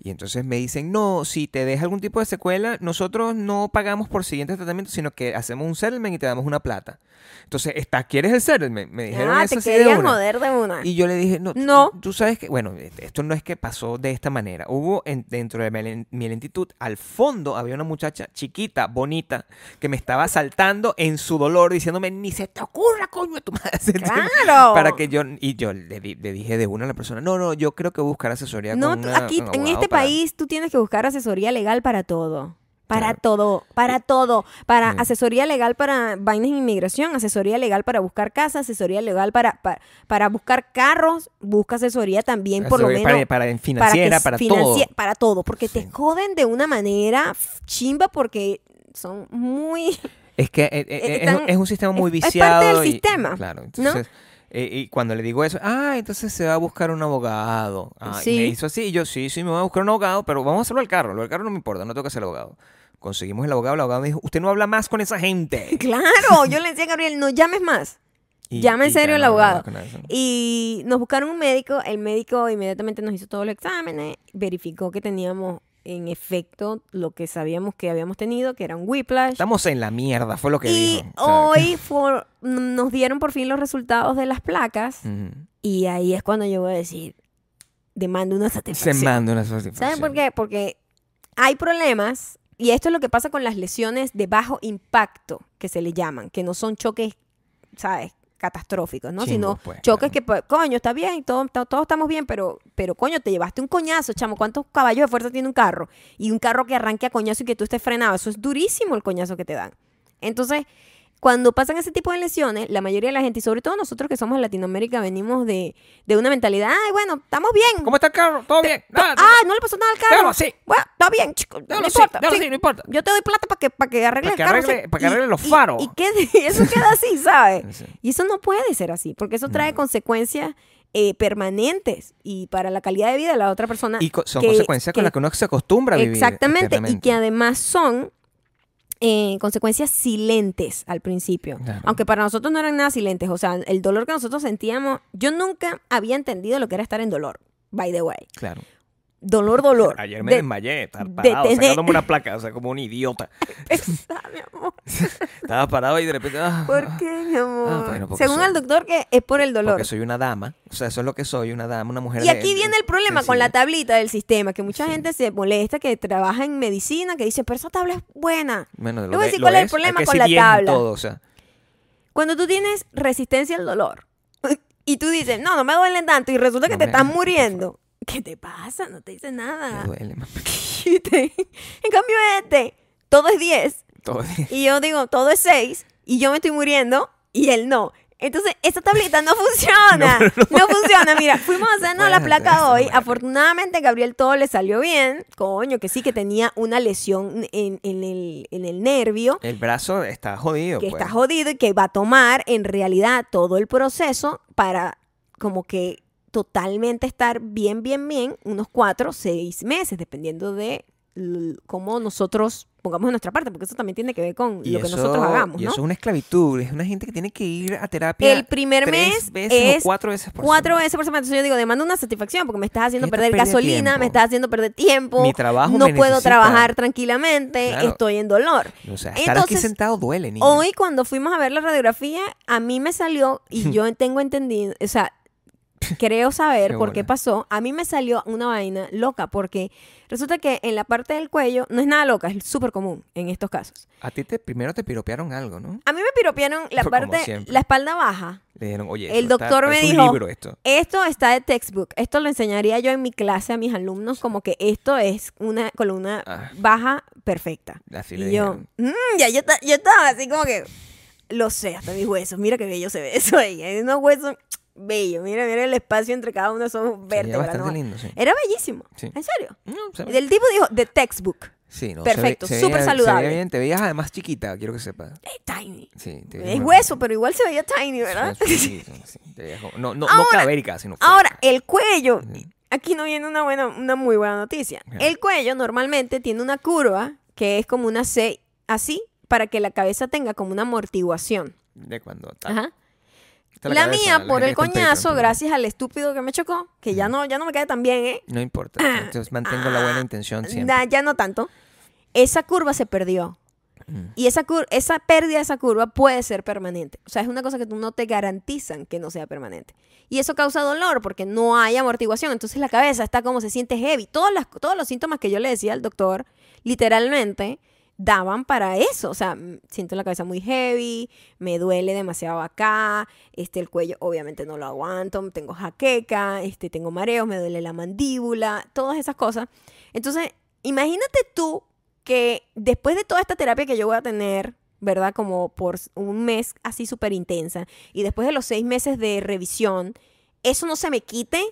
Y entonces me dicen, no, si te deja algún tipo de secuela, nosotros no pagamos por siguientes tratamientos, sino que hacemos un settlement y te damos una plata. Entonces, está, ¿quieres el settlement? Me dijeron
Ah,
eso
te
así de una.
joder de una.
Y yo le dije, no,
No.
Tú, tú sabes que, bueno, esto no es que pasó de esta manera. Hubo en- dentro de mi, len- mi lentitud, al fondo había una muchacha chiquita, bonita, que me estaba saltando en su dolor, diciéndome, ni se te ocurra, coño, de tu madre. [LAUGHS]
¡Claro!
Para que yo, y yo le, le dije de una a la persona, no, no, yo creo que buscar asesoría
No,
con
tú-
una-
aquí
un
en este
para-
país tú tienes que buscar asesoría legal para todo. Para
Claro.
todo, para todo, para
Sí.
asesoría legal para vainas de inmigración, asesoría legal para buscar casa, asesoría legal para, para, para buscar carros, busca asesoría también por lo menos
para, para en financiera, para, todo.
para todo, porque te joden de una manera chimba porque son muy
Es que eh, eh, [LAUGHS]
Eh,
es,
están-
es un sistema muy
es- es
viciado.
parte del
y-
sistema,
Claro,
¿no?
entonces. eh, y cuando le digo eso, ah, entonces se va a buscar un abogado. Ah, y me hizo así, y yo, sí, sí, me voy a buscar un abogado, pero vamos a hacerlo al carro. Lo del carro no me importa, no tengo que ser abogado. Conseguimos el abogado, el abogado me dijo, usted no habla más con esa gente. [LAUGHS]
claro, yo le decía a Gabriel, no llames más. [LAUGHS]
Y-
Llama en
y
serio el abogado. Y nos buscaron un médico, el médico inmediatamente nos hizo todos los exámenes, verificó que teníamos en efecto lo que sabíamos que habíamos tenido, que era un whiplash.
Estamos en la mierda, fue lo que
y
dijo. Sea,
hoy [LAUGHS] nos dieron por fin los resultados de las placas
Ujú.
y ahí es cuando yo voy a decir, demando una
Se
satisfacción.
manda una satisfacción.
¿Saben por qué? Porque hay problemas, y esto es lo que pasa con las lesiones de bajo impacto, que se le llaman, que no son choques, ¿sabes? catastróficos, ¿no? Sino
pues,
choques
claro.
que, pues, coño, está bien, todo- to- todos estamos bien, pero, pero coño, te llevaste un coñazo, chamo, ¿cuántos caballos de fuerza tiene un carro? Y un carro que arranque a coñazo y que tú estés frenado, eso es durísimo el coñazo que te dan. Entonces, cuando pasan ese tipo de lesiones, la mayoría de la gente, y sobre todo nosotros que somos en Latinoamérica, venimos de, de una mentalidad, ay, bueno, estamos bien,
¿Cómo está el carro? ¿Todo bien? Nada,
Ah, no le pasó nada al carro.
Déjalo así.
Bueno, está bien, chico. No
déjalo
importa.
déjalo
sí.
así, no importa.
Yo te doy plata para que, para que arregle
Para que
el carro.
arregle-
sí.
para que arregle los
y-
faros.
Y, quede- y [LAUGHS] eso queda así, ¿sabes?
Sí.
Y eso no puede ser así, porque eso trae consecuencias eh, permanentes y para la calidad de vida de la otra persona.
Y co- son
que-
consecuencias con las que uno se acostumbra a vivir.
Exactamente, y que además son eh, consecuencias silentes al principio.
Claro.
Aunque para nosotros no eran nada silentes. O sea, el dolor que nosotros sentíamos, yo nunca había entendido lo que era estar en dolor, by the way.
Claro.
Dolor, dolor.
Ayer me
De-
desmayé, estar
de
parado,
tener-
sacándome una placa, o sea, como un idiota. [LAUGHS]
Esa, mi amor. [LAUGHS]
Estaba parado y de repente. ah,
¿Por qué, mi amor?
Ah, bueno, porque
Según
soy-
el doctor, que es por el dolor.
Porque soy una dama. O sea, eso es lo que soy, una dama, una mujer.
Y
de-
aquí
de-
viene el problema con la tablita del sistema, que mucha
Sí.
gente se molesta que trabaja en medicina, que dice, pero esa tabla es buena.
Bueno, lo
voy a
de-
decir cuál es el problema con la tabla.
Todo, o sea,
Cuando tú tienes resistencia al dolor [LAUGHS] y tú dices, no, no me duele tanto y resulta que
No
te estás muriendo, ¿qué te pasa? No te dice nada.
me duele. [LAUGHS]
en cambio este, todo es 10
Todo bien.
y yo digo, todo es 6 y yo me estoy muriendo y él no. Entonces, esa tablita no [LAUGHS] funciona. No, funciona. Mira, fuimos a hacernos la placa hoy. Afortunadamente, Gabriel todo le salió bien. Coño, que sí, que tenía una lesión en, en el, en el nervio
El brazo está jodido.
que
pues.
está jodido y que va a tomar en realidad todo el proceso para como que totalmente estar bien, bien, bien, unos cuatro, seis meses, dependiendo de cómo nosotros pongamos de nuestra parte, porque eso también tiene que ver con
Y
lo que
eso-
nosotros hagamos,
Y
¿no?
eso es una esclavitud. Es una gente que tiene que ir a terapia.
El primer
tres
mes
veces
es
o cuatro veces por
Cuatro
semana.
veces por semana. Entonces yo digo, demanda una satisfacción porque me estás haciendo perder gasolina,
tiempo.
me estás haciendo perder tiempo.
Mi trabajo
no
me
puedo
necesita.
trabajar tranquilamente,
Claro.
estoy en dolor.
O sea, estar aquí
Entonces,
sentado duele.
Hoy cuando fuimos a ver la radiografía, a mí me salió, y [LAUGHS] yo tengo entendido, o sea, creo saber
Qué
por qué pasó, a mí me salió una vaina loca, porque resulta que en la parte del cuello, no es nada loca, es súper común en estos casos.
A ti te, primero te piropearon algo, ¿no?
A mí me piropearon la
Como
parte,
siempre.
la espalda baja.
Le dijeron, oye,
El
esto está-
doctor me dijo-
libro esto.
Esto está de textbook. Esto lo enseñaría yo en mi clase a mis alumnos como que esto es una columna
Ah.
baja perfecta.
Así le
Y yo,
dijeron.
"Mm", ya yo, yo estaba así como que, Lo sé, hasta mis huesos. Mira qué bello se ve eso ahí. Unos huesos bellos. Mira, mira el espacio entre cada uno de esos vértebras.
bastante
¿no?
lindo, sí.
Era bellísimo.
Sí.
¿En serio?
No, ve-
El tipo dijo, the textbook.
Sí, no,
Perfecto, súper saludable.
Se veía bien, te veías además chiquita, quiero que sepas.
Eh, tiny.
Sí, te veías
Es hueso, pero igual se veía tiny, ¿verdad?
Sí, sí, sí, [LAUGHS] sí, te no, no, no
Ahora-
cadavérica, sino
Ahora,
flaca.
el cuello. Aquí no viene una buena, una muy buena noticia.
Ajá.
El cuello normalmente tiene una curva que es como una C así para que la cabeza tenga como una amortiguación.
De cuando ta-
Ajá. La,
cabeza,
mía,
la
por el coñazo, gracias al estúpido que me chocó, que ya no, ya no me cae tan bien, ¿eh?
No importa, entonces mantengo la buena intención siempre.
Na- ya no tanto. Esa curva se perdió.
Mm.
Y esa, cur- esa pérdida de esa curva puede ser permanente. O sea, es una cosa que tú no te garantizan que no sea permanente. Y eso causa dolor porque no hay amortiguación. Entonces la cabeza está como se siente heavy. Todos, las, todos los síntomas que yo le decía al doctor, literalmente, daban para eso. O sea, siento la cabeza muy heavy, me duele demasiado acá, este, el cuello obviamente no lo aguanto, tengo jaqueca, este, tengo mareos, me duele la mandíbula, todas esas cosas. Entonces, imagínate tú que después de toda esta terapia que yo voy a tener, ¿verdad? Como por un mes así súper intensa, y después de los seis meses de revisión, eso no se me quite,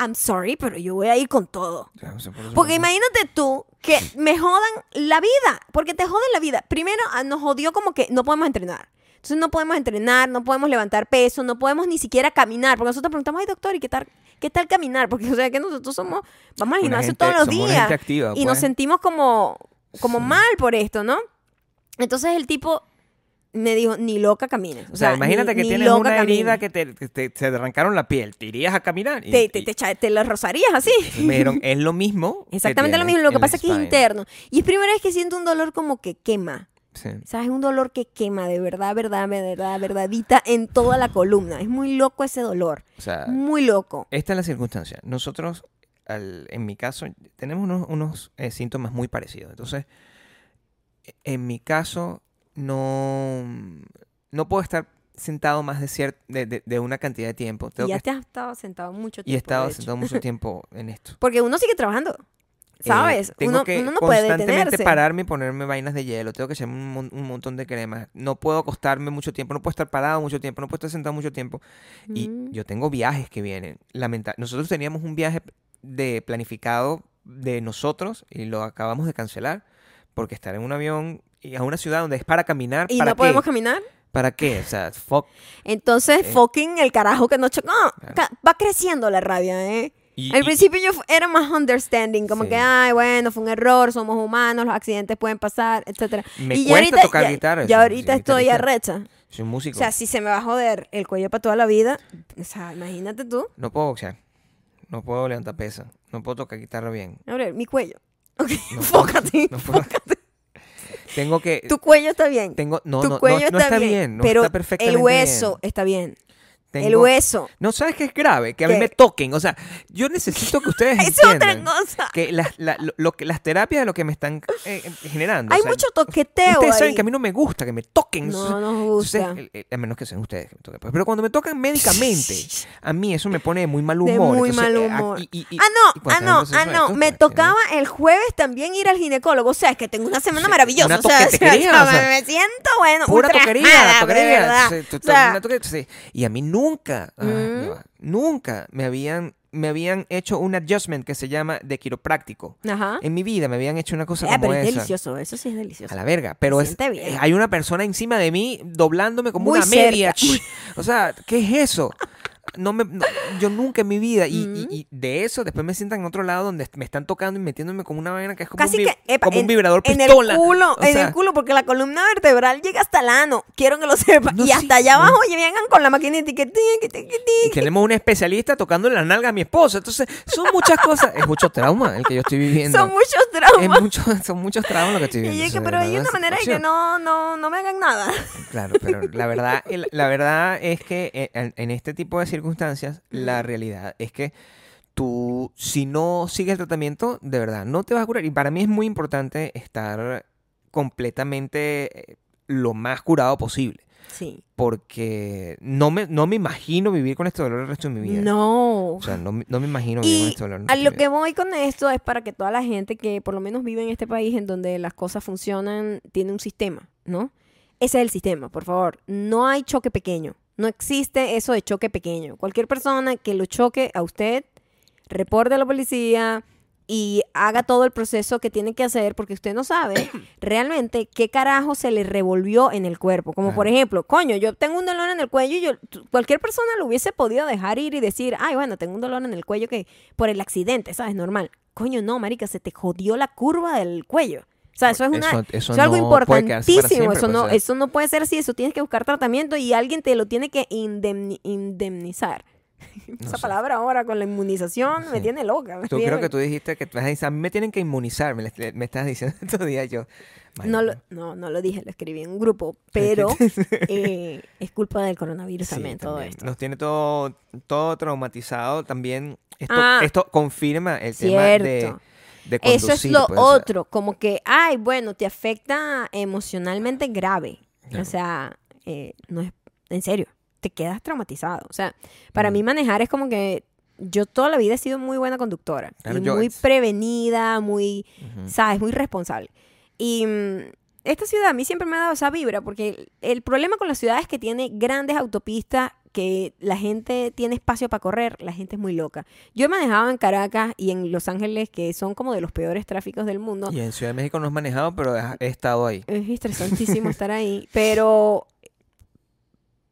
I'm sorry, pero yo voy a ir con todo.
Ya, por
Porque imagínate tú que me jodan la vida, porque te joden la vida. Primero ah, nos jodió como que no podemos entrenar. Entonces no podemos entrenar, no podemos levantar peso, no podemos ni siquiera caminar. Porque nosotros preguntamos, ay doctor, ¿y qué tal, qué tal caminar? Porque o sea que nosotros somos, vamos al gimnasio
gente-
todos los días
activa,
y nos
pues.
sentimos como, como
Sí.
mal por esto, ¿no? Entonces el tipo me dijo, ni loca camines.
O sea, imagínate
ni-
que tienes una herida que te, te- arrancaron la piel. ¿Te irías a caminar? Y-
Te, te,
y-
te, la rozarías así.
me dijeron, es lo mismo.
Exactamente lo mismo, lo que pasa es que es interno. Y es primera vez que siento un dolor como que quema.
Sí.
¿Sabes? Un dolor que quema, de verdad, verdad, verdad, verdadita en toda la columna. Es muy loco ese dolor.
O sea,
Muy loco.
esta es la circunstancia. Nosotros, al- en mi caso, tenemos unos, unos, eh, síntomas muy parecidos. Entonces, en mi caso, no, no puedo estar sentado más de, cier- de, de- de una cantidad de tiempo. Tengo
Y ya
que-
te has estado sentado mucho tiempo.
y he estado sentado mucho tiempo en esto. [LAUGHS]
Porque uno sigue trabajando. ¿Sabes?
Eh, tengo
uno,
que
uno no puede detenerse.
pararme y ponerme vainas de hielo. Tengo que echarme un, un montón de cremas. No puedo acostarme mucho tiempo. No puedo estar parado mucho tiempo. No puedo estar sentado mucho tiempo. Y
Mm.
yo tengo viajes que vienen. Lamenta Nosotros teníamos un viaje de planificado de nosotros y lo acabamos de cancelar porque estar en un avión y a una ciudad donde es para caminar.
Y
¿Para
no
qué?
podemos caminar.
¿Para qué? O sea, fuck.
Entonces,
Eh.
fucking el carajo que nos chocó.
Claro.
Va creciendo la rabia, ¿eh?
Y-
Al
y-
principio yo era más understanding, como
Sí.
que, ay, bueno, fue un error, somos humanos, los accidentes pueden pasar, etcétera.
Me
y
cuesta
ahorita,
tocar
ya,
guitarra,
ya ahorita
soy
estoy arrecha.
soy un músico.
O sea, si se me va a joder el cuello para toda la vida, o sea, imagínate tú.
no puedo boxear. No puedo levantar pesa. No puedo tocar guitarra bien.
A ver, mi cuello. Ok,
No [LAUGHS] puedo-
fócate.
no puedo. Tengo que...
Tu cuello está bien.
Tengo, no,
tu
no, no,
cuello
no está bien. no
pero
está perfectamente
el hueso
bien.
está bien. El hueso.
No, ¿sabes qué es grave? Que a mí me toquen. O sea, yo necesito que ustedes [LAUGHS]
Es otra cosa.
que las, la- lo- que, las terapias de lo que me están eh, eh, generando.
Hay
o sea,
mucho toqueteo
Ustedes
ahí.
saben que a mí no me gusta que me toquen.
No nos
Entonces,
gusta.
a menos que sean ustedes que me toquen. pues. Pero cuando me tocan médicamente, a mí eso me pone de muy mal humor.
De muy
Entonces,
mal
eh,
humor.
y- y- y-
ah, no, ah, no, ah, no. Me tocaba el jueves también ir al ginecólogo. O sea, es que tengo una semana maravillosa.
una
o sea, [LAUGHS] o me siento, bueno,
Pura
ultrajada,
toquería, toquería.
verdad.
una toque- sí. Y a mí nunca, ah,
Mm.
nunca me habían, me habían hecho un adjustment que se llama de quiropráctico.
Ajá.
En mi vida me habían hecho una cosa
Eh,
como
pero es
esa.
delicioso, eso sí es delicioso.
A la verga, pero es, eh, hay una persona encima de mí doblándome como
Muy
una media.
cerca. [LAUGHS]
O sea, ¿qué es eso? No me, no- yo nunca en mi vida. Y, de eso después me sientan en otro lado donde me están tocando y metiéndome como una vaina que es como,
Casi
un,
que, epa,
como un
en-
vibrador
en
pistola.
el culo,
O
en
sea,
el culo, porque la columna vertebral llega hasta el ano. Quiero que lo sepan.
No,
y
sí,
hasta allá
no.
abajo y vengan con la maquinita y que.
Y tenemos un especialista tocando la nalga a mi esposa. Entonces, son muchas cosas. Es mucho trauma el que yo estoy viviendo.
Son muchos
Es
traumas.
mucho- son muchos traumas lo que estoy viviendo.
pero hay una manera de que no, no, no me hagan nada.
Claro, pero la verdad, la verdad es que eh, en, en este tipo de circunstancias, la realidad es que tú, si no sigues el tratamiento, de verdad, no te vas a curar. Y para mí es muy importante estar completamente eh, lo más curado posible.
Sí.
Porque no me, no me imagino vivir con este dolor el resto de mi vida.
No.
O sea, no, me- no me imagino vivir con
Y
este dolor.
a lo que voy con esto es para que toda la gente que por lo menos vive en este país en donde las cosas funcionan, tiene un sistema, ¿no? Ese es el sistema, por favor. No hay choque pequeño. No existe eso de choque pequeño. Cualquier persona que lo choque a usted, reporte a la policía y haga todo el proceso que tiene que hacer porque usted no sabe [COUGHS] realmente qué carajo se le revolvió en el cuerpo. Como por ejemplo, coño, yo tengo un dolor en el cuello y yo, cualquier persona lo hubiese podido dejar ir y decir, ay, bueno, tengo un dolor en el cuello que por el accidente, ¿sabes? Normal. Coño, no, marica, se te jodió la curva del cuello. O sea, eso es, una,
Eso-
eso
eso
es algo
no
importantísimo.
siempre,
eso,
pues,
no,
o sea.
eso no puede ser así. Eso tienes que buscar tratamiento y alguien te lo tiene que indemni- indemnizar. [LAUGHS] Esa palabra ahora con la inmunización me
Sí.
tiene loca. me
Tú
tiene-
creo que tú dijiste que a mí me tienen que inmunizar, me, me estás diciendo [LAUGHS] estos días yo.
No lo, no, no lo dije, lo escribí en un grupo, pero [LAUGHS] eh, es culpa del coronavirus
sí,
también todo
también.
esto.
Nos tiene todo, todo traumatizado también. Esto,
Ah.
esto confirma el tema de,
Eso es lo
pues,
otro, como que, ay, bueno, te afecta emocionalmente grave. O sea, eh, no es, en serio, te quedas traumatizado. O sea, para
Mm.
mí manejar es como que yo toda la vida he sido muy buena conductora. Y muy prevenida, muy. ¿sabes? Muy responsable. Y mm, esta ciudad a mí siempre me ha dado esa vibra, porque el, el problema con la ciudad es que tiene grandes autopistas, que la gente tiene espacio para correr, la gente es muy loca. Yo he manejado en Caracas y en Los Ángeles, que son como de los peores tráficos del mundo.
Y en Ciudad de México no has manejado, pero he, he estado ahí.
Es estresantísimo estar ahí, [LAUGHS] pero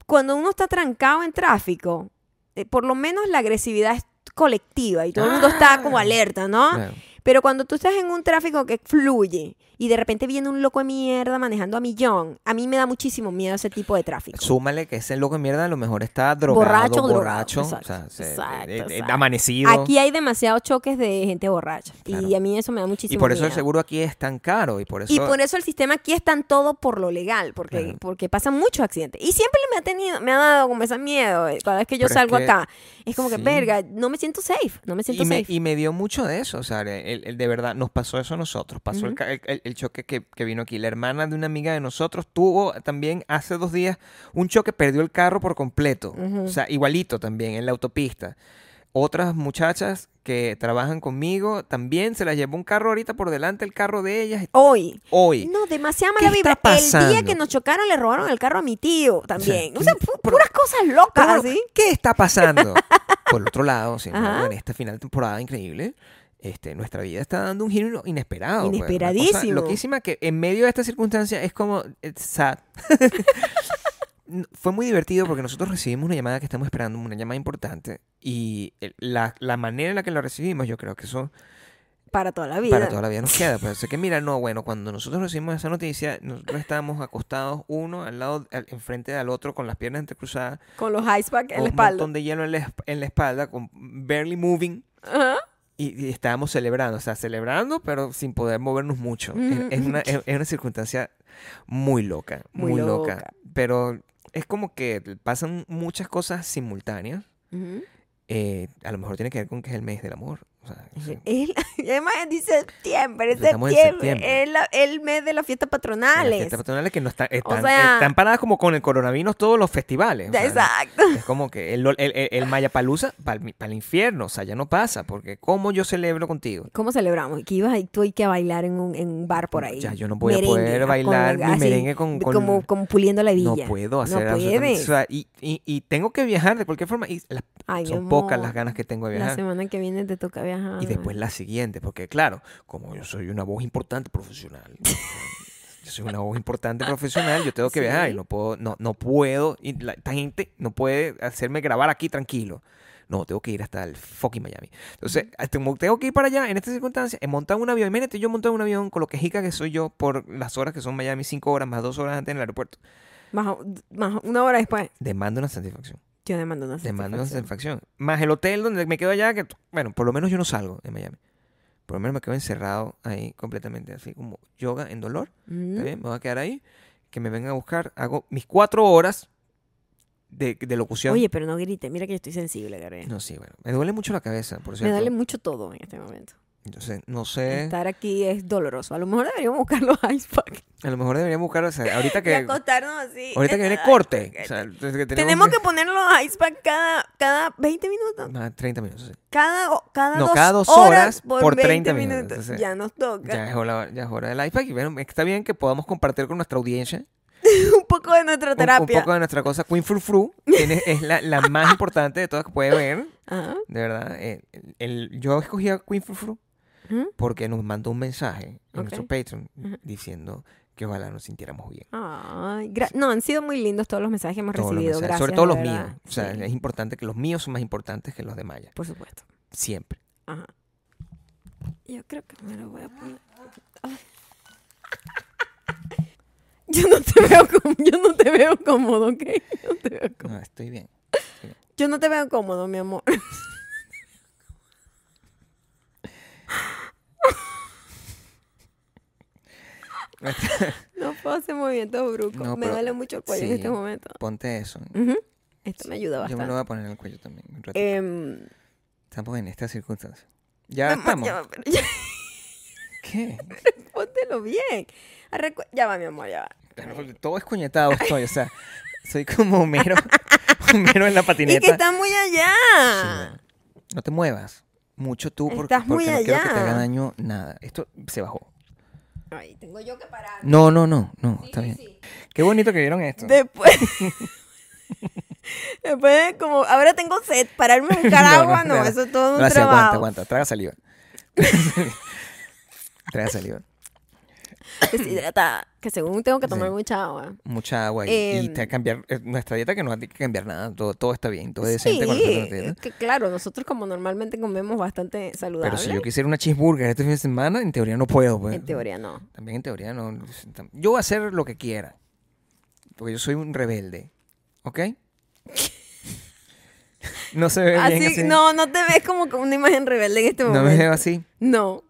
cuando uno está trancado en tráfico, eh, por lo menos la agresividad es colectiva y todo el mundo está como
Ah.
alerta, ¿no?
Claro.
Pero cuando tú estás en un tráfico que fluye y de repente viene un loco de mierda manejando a millón, a mí me da muchísimo miedo ese tipo de tráfico.
Súmale que ese loco de mierda a lo mejor está drogado,
Borracho drogado,
borracho,
exacto,
o sea,
exacto,
eh, eh,
exacto.
amanecido.
Aquí hay demasiados choques de gente borracha
Claro.
y a mí eso me da muchísimo
y por eso el
miedo.
seguro aquí es tan caro y por eso
Y por eso el sistema aquí es tan todo por lo legal, porque,
Claro.
porque pasan muchos accidentes. Y siempre me ha tenido, me ha dado como ese miedo eh, cada vez que yo
Pero es
salgo
que-
acá. Es como que, verga, no me siento safe, no me siento
y me,
safe.
y me dio mucho de eso, o sea, el, el- de verdad, nos pasó eso a nosotros, pasó ca- el, el- el choque que, que vino aquí. La hermana de una amiga de nosotros tuvo también hace dos días un choque, perdió el carro por completo, o sea, igualito también en la autopista. Otras muchachas que trabajan conmigo también se las llevó un carro ahorita por delante, el carro de ellas,
Hoy.
hoy.
No, demasiada
¿Qué
mala vibra. El día que nos chocaron le robaron el carro a mi tío también. O sea, puras cosas locas
Pero. ¿Qué está pasando? [LAUGHS] Por el otro lado, sin embargo,
Ajá.
en esta final de temporada increíble, este, nuestra vida está dando un giro inesperado. pues,
Inesperadísimo.
loquísima que en medio de esta circunstancia es como eh, sad. [LAUGHS] Fue muy divertido porque nosotros recibimos una llamada que estamos esperando, una llamada importante, y la, la manera en la que la recibimos, yo creo que eso
Para toda la vida.
para toda la vida nos queda. Pero sé que, mira, no, bueno, cuando nosotros recibimos esa noticia, nosotros estábamos acostados uno al lado, al- enfrente del otro, con las piernas entrecruzadas,
Con los ice pack en
con
la
un
espalda.
montón de hielo en la, en la espalda, con barely moving,
Ajá.
Y, y estábamos celebrando, o sea, celebrando, pero sin poder movernos mucho. Es,
Mm.
es una, es- es una circunstancia muy loca,
Muy
muy, loca.
loca.
Pero es como que pasan muchas cosas simultáneas. Eh, a lo mejor tiene que ver con que es el mes del amor. O sea, sí.
Es la- [LAUGHS] además es septiembre, es septiembre,
septiembre.
es la- el mes de las fiestas
Las
patronales.
fiestas patronales que no están, están,
sea-
están paradas como con el coronavirus todos los festivales. o sea,
Exacto.
Es como que el, el, el, el Mayapalusa para el, infierno, o sea, ya no pasa, porque ¿cómo yo celebro contigo?
¿Cómo celebramos? Que ibas tú y que a bailar en un, en un bar por ahí.
Ya yo no voy a poder
con-
bailar mi
así,
merengue con- con-
Como, como puliendo la
No
villa.
puedo hacer
No
absolutamente-
puedes.
o sea, y, y, y tengo que viajar de cualquier forma y las-
Ay, mi
son pocas las ganas que tengo de
La
viajar.
semana que viene te toca viajar.
Y después la siguiente, porque claro, como yo soy una voz importante profesional, [LAUGHS] yo soy una voz importante profesional, yo tengo que viajar y no puedo, no, no puedo, y la, esta gente no puede hacerme grabar aquí tranquilo. No, tengo que ir hasta el fucking Miami. Entonces, como tengo que ir para allá en estas circunstancias, he montado un avión. Imagínate, yo monté un avión con lo quejica que soy yo por las horas que son Miami, cinco horas más dos horas antes en el aeropuerto.
Más, más una hora después,
Demando una satisfacción.
Yo demando una
Demando una
satisfacción.
satisfacción. Más el hotel donde me quedo allá, que, bueno, por lo menos yo no salgo en Miami. Por lo menos me quedo encerrado ahí completamente, así como yoga en dolor.
Mm.
¿está bien? Me voy a quedar ahí, que me vengan a buscar. Hago mis cuatro horas de, de locución.
Oye, pero no grite, mira que yo estoy sensible, Gabriel.
No, sí, bueno. Me duele mucho la cabeza, por
Me
cierto.
duele mucho todo en este momento.
Entonces, no sé.
Estar aquí es doloroso. A lo mejor deberíamos buscar los ice pack
A lo mejor deberíamos buscar, o sea, ahorita que,
acostarnos así.
ahorita que viene corte.
porque
o sea, entonces que
tenemos que poner los ice pack cada, cada 20 minutos.
Más 30 minutos, sí.
Cada, cada,
No,
dos,
cada dos
horas,
horas
por,
por
20
30 minutos.
Ya nos toca.
Ya es hora, ya es hora del iPad. Y bueno, está bien que podamos compartir con nuestra audiencia [LAUGHS]
un poco de nuestra terapia.
un poco de nuestra cosa. Queen Fru Fru tiene- es la, la más [LAUGHS] importante de todas que puede ver.
Ajá.
De verdad. eh, el- yo escogí a Queen Fru Fru Porque nos mandó un mensaje en nuestro Patreon diciendo que ojalá nos sintiéramos bien.
No, han sido muy lindos todos los mensajes que hemos
Todos
recibido. Gracias.
sobre todo los
verdad.
míos. O sea,
Sí,
es importante que los míos son más importantes que los de Maya.
por supuesto.
Siempre.
Ajá. Yo creo que me lo voy a poner. Ay. [LAUGHS] Yo no te veo como, yo no te veo cómodo, ¿ok? No te veo cómodo.
No, estoy bien.
Yo no te veo cómodo, mi amor. [LAUGHS] [LAUGHS] No puedo hacer movimientos bruscos.
No,
me duele mucho el cuello en este momento.
Ponte eso.
Esto me ayuda
Yo me
bastante.
lo voy a poner en el cuello también. un.
Em,
Estamos en estas circunstancias. Ya
amor,
estamos.
ya va, pero ya-
¿Qué? [LAUGHS]
póntelo bien. Arrecu- Ya va, mi amor, ya va.
Pero Todo es coñetado estoy, o sea, [LAUGHS] soy como Homero, Homero en la
Y
patineta.
que está muy allá.
Sí. No te muevas mucho tú porque,
Estás muy
porque no quiero que te haga daño nada. Esto se bajó.
Ay, tengo yo que parar.
No, no, no, no, está
Sí,
bien.
sí.
Qué bonito que vieron esto.
Después. [LAUGHS] Después, como ahora tengo sed, pararme a [LAUGHS] buscar agua, no, eso es todo un
Gracias,
trabajo.
aguanta, aguanta. Traga saliva. [LAUGHS] Traga saliva.
Deshidratada, que según tengo que tomar
Sí.
mucha agua.
Mucha agua y, y
Em,
te cambiar eh, nuestra dieta que no hay que cambiar nada. Todo, todo está bien, todo es
Sí,
decente
que claro, nosotros como normalmente comemos bastante saludable.
Pero si yo quisiera una cheeseburger este fin de semana, en teoría no puedo. Pues.
En teoría no.
También en teoría no. Yo voy a hacer lo que quiera. Porque yo soy un rebelde. ¿Ok? [LAUGHS] no se ve bien
Así,
así.
no, no te ves como una imagen rebelde en este
No
momento.
me veo así.
No.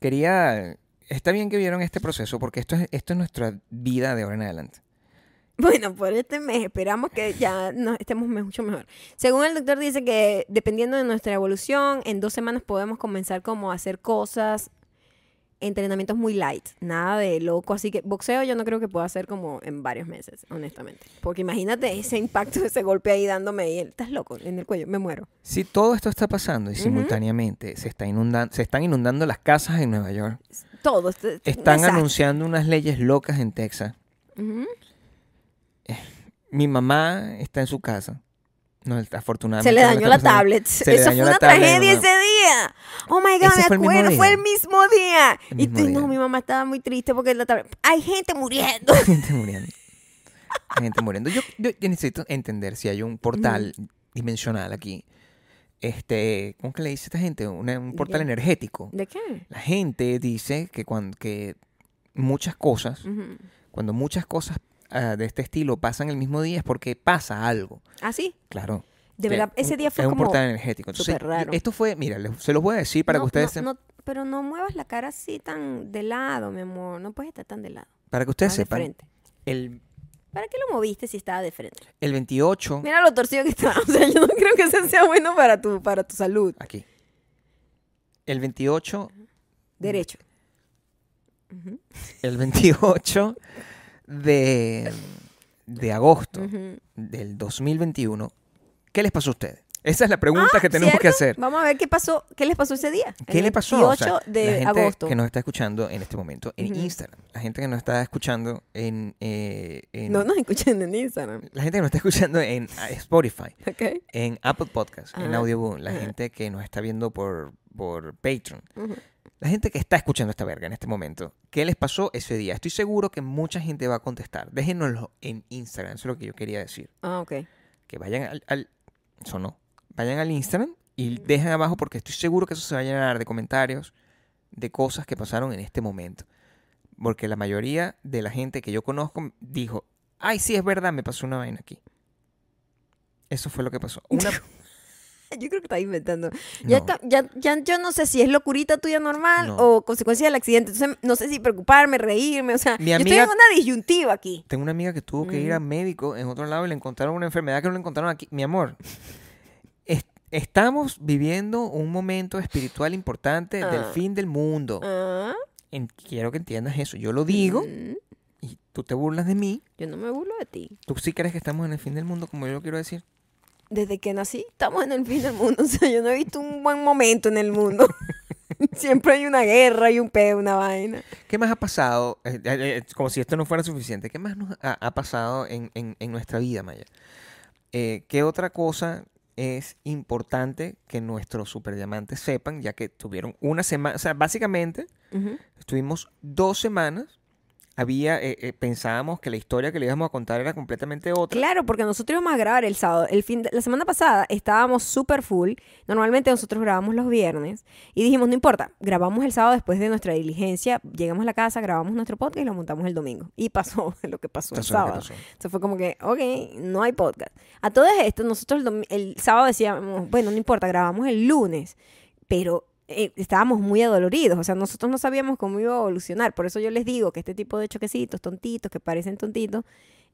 Quería... Está bien que vieron este proceso porque esto es, esto es nuestra vida de ahora en adelante.
Bueno, por este mes esperamos que ya nos estemos mucho mejor. Según el doctor dice que dependiendo de nuestra evolución, en dos semanas podemos comenzar como a hacer cosas, entrenamientos muy light, nada de loco. Así que boxeo yo no creo que pueda hacer como en varios meses, honestamente. Porque imagínate ese impacto, ese golpe ahí dándome ahí. Estás loco en el cuello, me muero.
Si todo esto está pasando y simultáneamente se, está inundan- se están inundando las casas en Nueva York,
Todo.
están
desastre.
anunciando unas leyes locas en Texas,
Ujú.
mi mamá está en su casa. No, afortunadamente.
Se le dañó la tablet.
se
Eso fue una tragedia ese día. Oh my God, me
fue el mismo
acuerdo. Fue
día.
el mismo día. Y tú-
día.
no, mi mamá estaba muy triste porque la tablet. Hay gente muriendo.
Hay gente muriendo. Hay gente muriendo. Yo, yo- yo necesito entender si hay un portal dimensional aquí. Este, ¿cómo que le dice esta gente? Una- un
¿De
portal energético.
¿De qué?
La gente dice que cuando que muchas cosas, cuando muchas cosas ah, de este estilo pasan el mismo día es porque pasa algo.
¿Ah, sí?
Claro.
De verdad, ese día fue
es
como...
un portal energético. Entonces,
raro.
esto fue, mira, les- se los voy a decir para
No,
que ustedes
no, pero no muevas la cara así tan de lado, mi amor. No puedes estar tan de lado.
para que ustedes
Más
sepan. El,
¿Para qué lo moviste si estaba de frente?
el 28
Mira lo torcido que está. [LAUGHS] O sea, yo no creo que eso sea bueno para tu, para tu salud.
aquí. El 28
Derecho.
El 28 de, de agosto
ujú.
del 2021, ¿qué les pasó a ustedes? Esa es la pregunta que tenemos que hacer.
Vamos a ver qué pasó. ¿Qué les pasó ese día?
¿Qué le pasó?
28
O sea,
de
la gente
agosto.
que nos está escuchando en este momento en. Instagram, la gente que nos está escuchando en, eh, en-
No nos escuchen en Instagram.
la gente que nos está escuchando en ah, Spotify,
¿Ok?
en Apple Podcast, en
Ajá.
Audioboom, la gente que nos está viendo por, por Patreon, la gente que está escuchando esta verga en este momento, ¿qué les pasó ese día? Estoy seguro que mucha gente va a contestar. Déjenoslo en Instagram, eso es lo que yo quería decir.
Ah, ok.
Que vayan al, al eso no, vayan al Instagram y dejen abajo porque estoy seguro que eso se va a llenar de comentarios de cosas que pasaron en este momento. Porque la mayoría de la gente que yo conozco dijo, ay, sí, es verdad, me pasó una vaina aquí. Eso fue lo que pasó. Una, [LAUGHS]
Yo creo que estás inventando. Ya,
no.
ca- ya, ya yo no sé si es locurita tuya normal
No.
o consecuencia del accidente. Entonces, no sé si preocuparme, reírme. O sea,
Mi
yo estoy en una disyuntiva aquí.
Tengo una amiga que tuvo que ir a
Mm.
médico en otro lado y le encontraron una enfermedad que no le encontraron aquí. Mi amor, estamos viviendo un momento espiritual importante del
Ah.
fin del mundo.
Ah,
En- quiero que entiendas eso. Yo lo digo
mm,
y tú te burlas de mí.
yo no me burlo de ti.
¿Tú sí crees que estamos en el fin del mundo como yo lo quiero decir?
Desde que nací, estamos en el fin del mundo. [LAUGHS] O sea, yo no he visto un buen momento en el mundo. [LAUGHS] Siempre hay una guerra y un pedo, una vaina.
¿Qué más ha pasado? Eh, eh, eh, como si esto no fuera suficiente. ¿Qué más nos ha, ha pasado en, en- en nuestra vida, Maya? Eh, ¿Qué otra cosa es importante que nuestros superdiamantes sepan, ya que tuvieron una semana, o sea, básicamente estuvimos dos semanas, había, eh, eh, pensábamos que la historia que le íbamos a contar era completamente otra.
Claro, porque nosotros íbamos a grabar el sábado. El fin de- la semana pasada estábamos súper full. Normalmente nosotros grabamos los viernes. Y dijimos, no importa, grabamos el sábado después de nuestra diligencia. Llegamos a la casa, grabamos nuestro podcast y lo montamos el domingo. Y pasó [LAUGHS] lo que pasó el
Pasó
sábado.
pasó.
Entonces fue como que, ok, no hay podcast. A todo esto, nosotros el, el sábado decíamos, bueno, no importa, grabamos el lunes. Pero eh, estábamos muy adoloridos. O sea, nosotros no sabíamos cómo iba a evolucionar. Por eso yo les digo que este tipo de choquecitos tontitos, que parecen tontitos,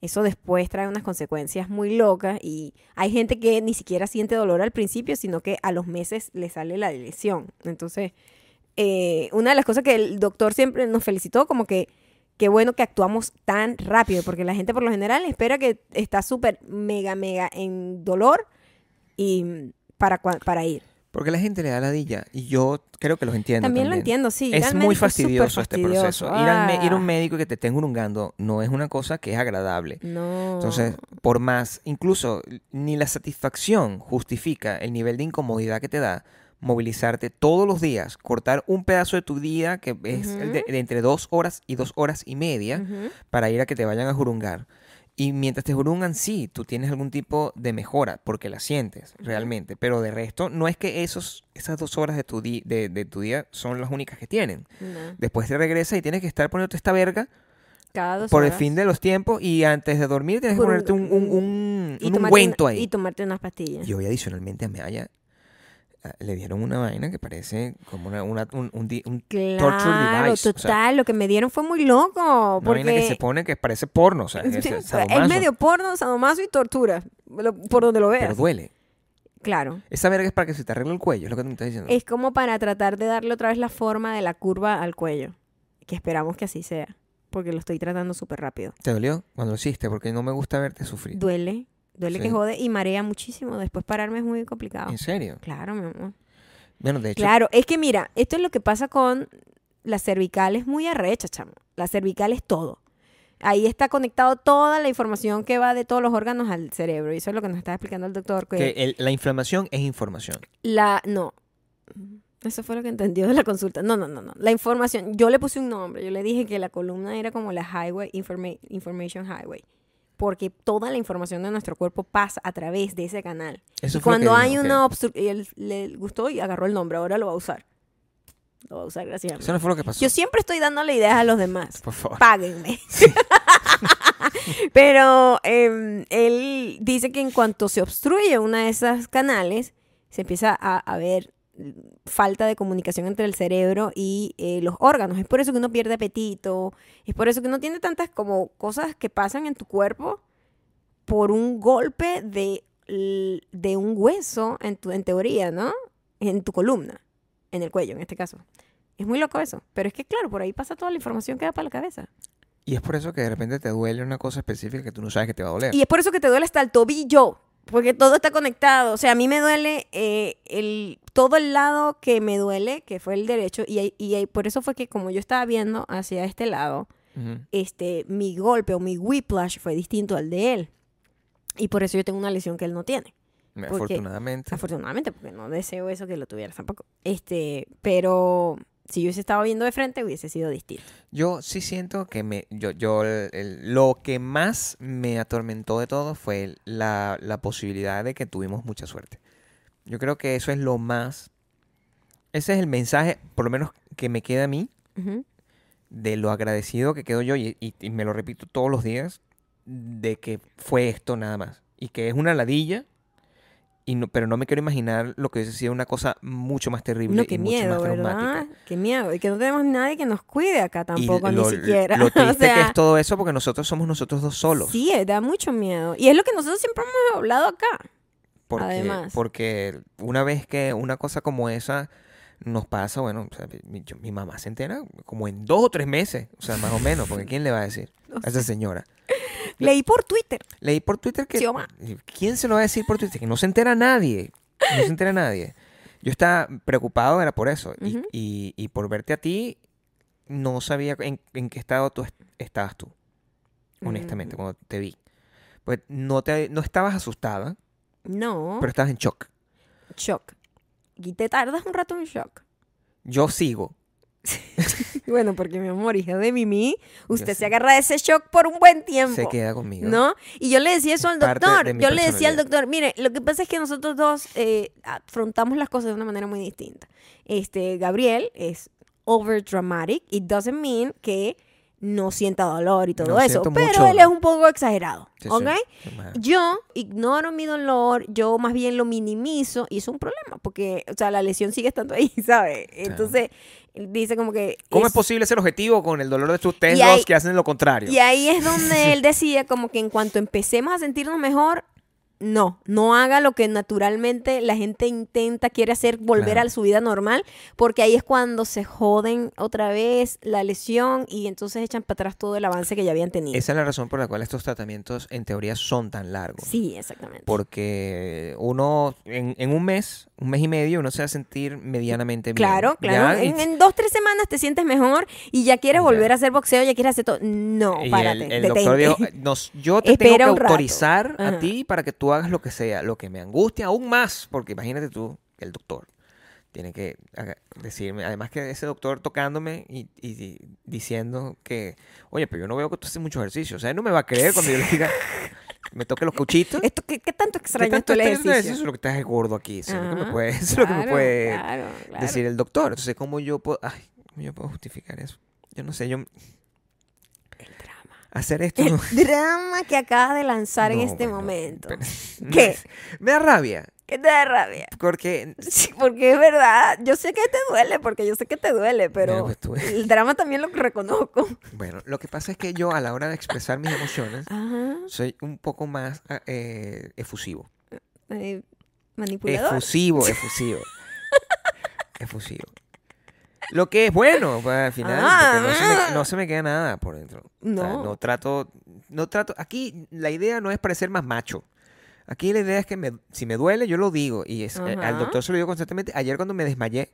eso después trae unas consecuencias muy locas y hay gente que ni siquiera siente dolor al principio, sino que a los meses le sale la lesión. Entonces, eh, una de las cosas que el doctor siempre nos felicitó, como que qué bueno que actuamos tan rápido, porque la gente por lo general espera que está súper mega, mega en dolor y para, para ir.
Porque la gente le da ladilla y yo creo que los entiendo.
También, lo entiendo, sí. ir
Es muy fastidioso este proceso. Ir, al ir a un
Ah,
médico que te esté urungando no es una cosa que es agradable.
No.
Entonces, por más, incluso ni la satisfacción justifica el nivel de incomodidad que te da movilizarte todos los días, cortar un pedazo de tu día que es de, de entre dos horas y dos horas y media para ir a que te vayan a jurungar. Y mientras te jurungan, sí, tú tienes algún tipo de mejora porque la sientes realmente. Pero de resto, no es que esos, esas dos horas de tu, di- de, de tu día son las únicas que tienen.
No.
Después te regresas y tienes que estar poniéndote esta verga
Cada dos
por el fin de los tiempos y antes de dormir tienes que ponerte un, un, un, un ungüento ahí.
Y tomarte unas pastillas.
Y hoy adicionalmente a ah, le dieron una vaina que parece como una, una- un, un un torture
Claro,
device. o sea,
total. lo que me dieron fue muy loco.
una vaina que se
Porque
pone que parece porno. O sea, [LAUGHS] es,
medio porno, sadomaso y tortura. lo- Por donde lo
Pero
veas.
duele.
Claro.
Esa verga es para que se te arregle el cuello, es lo que tú me estás diciendo.
Es como para tratar de darle otra vez la forma de la curva al cuello. Que esperamos que así sea. Porque lo estoy tratando súper rápido.
¿Te dolió cuando lo hiciste? Porque no me gusta verte sufrir.
Duele. Duele que jode y marea muchísimo. Después pararme es muy complicado.
¿En serio?
Claro, mi amor.
Bueno, de hecho,
Claro, es que mira, esto es lo que pasa con las cervicales muy arrecha, chamo. La cervical es todo. Ahí está conectado toda la información que va de todos los órganos al cerebro. Y eso es lo que nos está explicando el doctor. Que,
que el- la inflamación es información.
la. No. Eso fue lo que entendió de la consulta. No, no, no, no. La información. Yo le puse un nombre. Yo le dije que la columna era como la Highway Informa- Information Highway. Porque toda la información de nuestro cuerpo pasa a través de ese canal.
Eso
Y cuando hay una obstrucción. Y él le gustó y agarró el nombre. Ahora lo va a usar. Lo va a usar, gracias a mí.
Eso no fue lo que pasó.
Yo siempre estoy dándole ideas a los demás.
Por favor.
Páguenme. [LAUGHS] Pero em, él dice que en cuanto se obstruye una de esas canales, se empieza a, a ver falta de comunicación entre el cerebro y eh, los órganos. Es por eso que uno pierde apetito. Es por eso que uno tiene tantas como cosas que pasan en tu cuerpo por un golpe de, de un hueso, en, tu, en teoría, ¿no? En tu columna, en el cuello en este caso. Es muy loco eso. Pero es que, claro, por ahí pasa toda la información que da para la cabeza.
Y es por eso que de repente te duele una cosa específica que tú no sabes que te va a doler.
Y es por eso que te duele hasta el tobillo. Porque todo está conectado. O sea, a mí me duele eh, el, todo el lado que me duele, que fue el derecho. Y, por eso fue que como yo estaba viendo hacia este lado, este, mi golpe o mi whiplash fue distinto al de él. Y por eso yo tengo una lesión que él no tiene. Porque-
Afortunadamente.
Afortunadamente, porque no deseo eso que lo tuvieras tampoco. Este, pero si yo hubiese estado viendo de frente, hubiese sido distinto.
Yo sí siento que me, yo, yo el- el- lo que más me atormentó de todo fue la, la posibilidad de que tuvimos mucha suerte. Yo creo que eso es lo más, ese es el mensaje, por lo menos que me queda a mí,
Ujú.
de lo agradecido que quedo yo, y, y- y me lo repito todos los días, de que fue esto nada más. Y que es una ladilla, y no, pero no me quiero imaginar lo que hubiese sido una cosa mucho más terrible
No,
y
qué
mucho
miedo,
más
¿verdad?
traumática.
Qué miedo. Y que no tenemos nadie que nos cuide acá
Y
tampoco,
lo,
ni siquiera.
lo [LAUGHS]
O
triste que
sea,
es todo eso porque nosotros somos nosotros dos solos.
Sí, eh, da mucho miedo. Y es lo que nosotros siempre hemos hablado acá.
Porque,
Además.
porque una vez que una cosa como esa nos pasa, bueno, o sea, mi, yo- mi mamá se entera como en dos o tres meses, o sea, más o menos, porque ¿quién le va a decir [LAUGHS] a esa señora? [LAUGHS]
Leí por Twitter.
Leí por Twitter que...
Sí.
¿Quién se lo va a decir por Twitter? Que no se entera nadie. No se entera nadie. Yo estaba preocupado, era por eso. y- y, y por verte a ti, no sabía en, en qué estado tú est- estabas tú, honestamente,
Mm.
cuando te vi. Pues no, te, no estabas asustada,
No,
pero estabas en shock.
shock. Y te tardas un rato en shock.
Yo sigo. [LAUGHS]
Bueno, porque mi amor, hija de Mimi, usted
sé.
se agarra de ese shock por un buen tiempo.
Se queda conmigo.
¿No? Y yo le decía eso al doctor. Yo le decía al doctor, mire, lo que pasa es que nosotros dos eh, afrontamos las cosas de una manera muy distinta. Este, Gabriel es over dramatic. It doesn't mean que no sienta dolor y todo
No,
eso. Pero
mucho
él es un poco exagerado.
Sí.
¿Ok? Yo ignoro mi dolor, yo más bien lo minimizo y es un problema porque, o sea, la lesión sigue estando ahí, [LAUGHS] ¿sabes? Entonces, él dice como que...
¿Cómo es posible ser objetivo con el dolor de
ahí-
dos que hacen lo contrario?
Y ahí es donde [LAUGHS] él decía como que en cuanto empecemos a sentirnos mejor, no, no haga lo que naturalmente la gente intenta, quiere hacer, volver
Claro.
a su vida normal, porque ahí es cuando se joden otra vez la lesión y entonces echan para atrás todo el avance que ya habían tenido.
Esa es la razón por la cual estos tratamientos en teoría son tan largos.
Sí, exactamente.
Porque uno, en, en un mes, un mes y medio, uno se va a sentir medianamente bien.
Claro, claro. En, en dos, tres semanas te sientes mejor y ya quieres volver a hacer boxeo, ya quieres hacer todo. No,
y
párate.
el, doctor dijo, nos, yo te [LAUGHS]
Espera
tengo que autorizar a ti para que tú hagas lo que sea, lo que me angustia aún más, porque imagínate tú, el doctor tiene que decirme, además que ese doctor tocándome y, y- diciendo que, oye, pero yo no veo que tú haces mucho ejercicio, o sea, él no me va a creer cuando yo le diga, [LAUGHS] me toque los cauchitos.
Esto, ¿qué, qué tanto
¿Qué
extrañas
tanto
tú el ejercicio?
Eso es lo que estás gordo aquí. Eso es lo que me
Ajá,
puede, [LAUGHS] es lo que me
claro,
puede
claro, claro.
decir el doctor. Entonces, ¿cómo yo puedo, ay, ¿cómo yo puedo justificar eso? Yo no sé, yo... Hacer esto.
El drama que acabas de lanzar en este
bueno,
momento.
pero- [LAUGHS]
¿Qué?
Me da rabia.
¿Qué te da rabia?
Porque...
Sí, porque es verdad. Yo sé que te duele, porque yo sé que te duele, pero
pues
el drama también lo reconozco.
Bueno, lo que pasa es que yo a la hora de expresar mis emociones
Ajá.
soy un poco más ah, eh, efusivo.
Eh, manipulador.
Efusivo, [LAUGHS] efusivo. efusivo. Lo que es bueno, pues, al final, porque no se,
Ah.
me, no se me queda nada por dentro. O sea,
No.
no trato, no trato, aquí la idea no es parecer más macho. Aquí la idea es que me- si me duele, yo lo digo. Y es, eh, al doctor se lo digo constantemente. Ayer cuando me desmayé,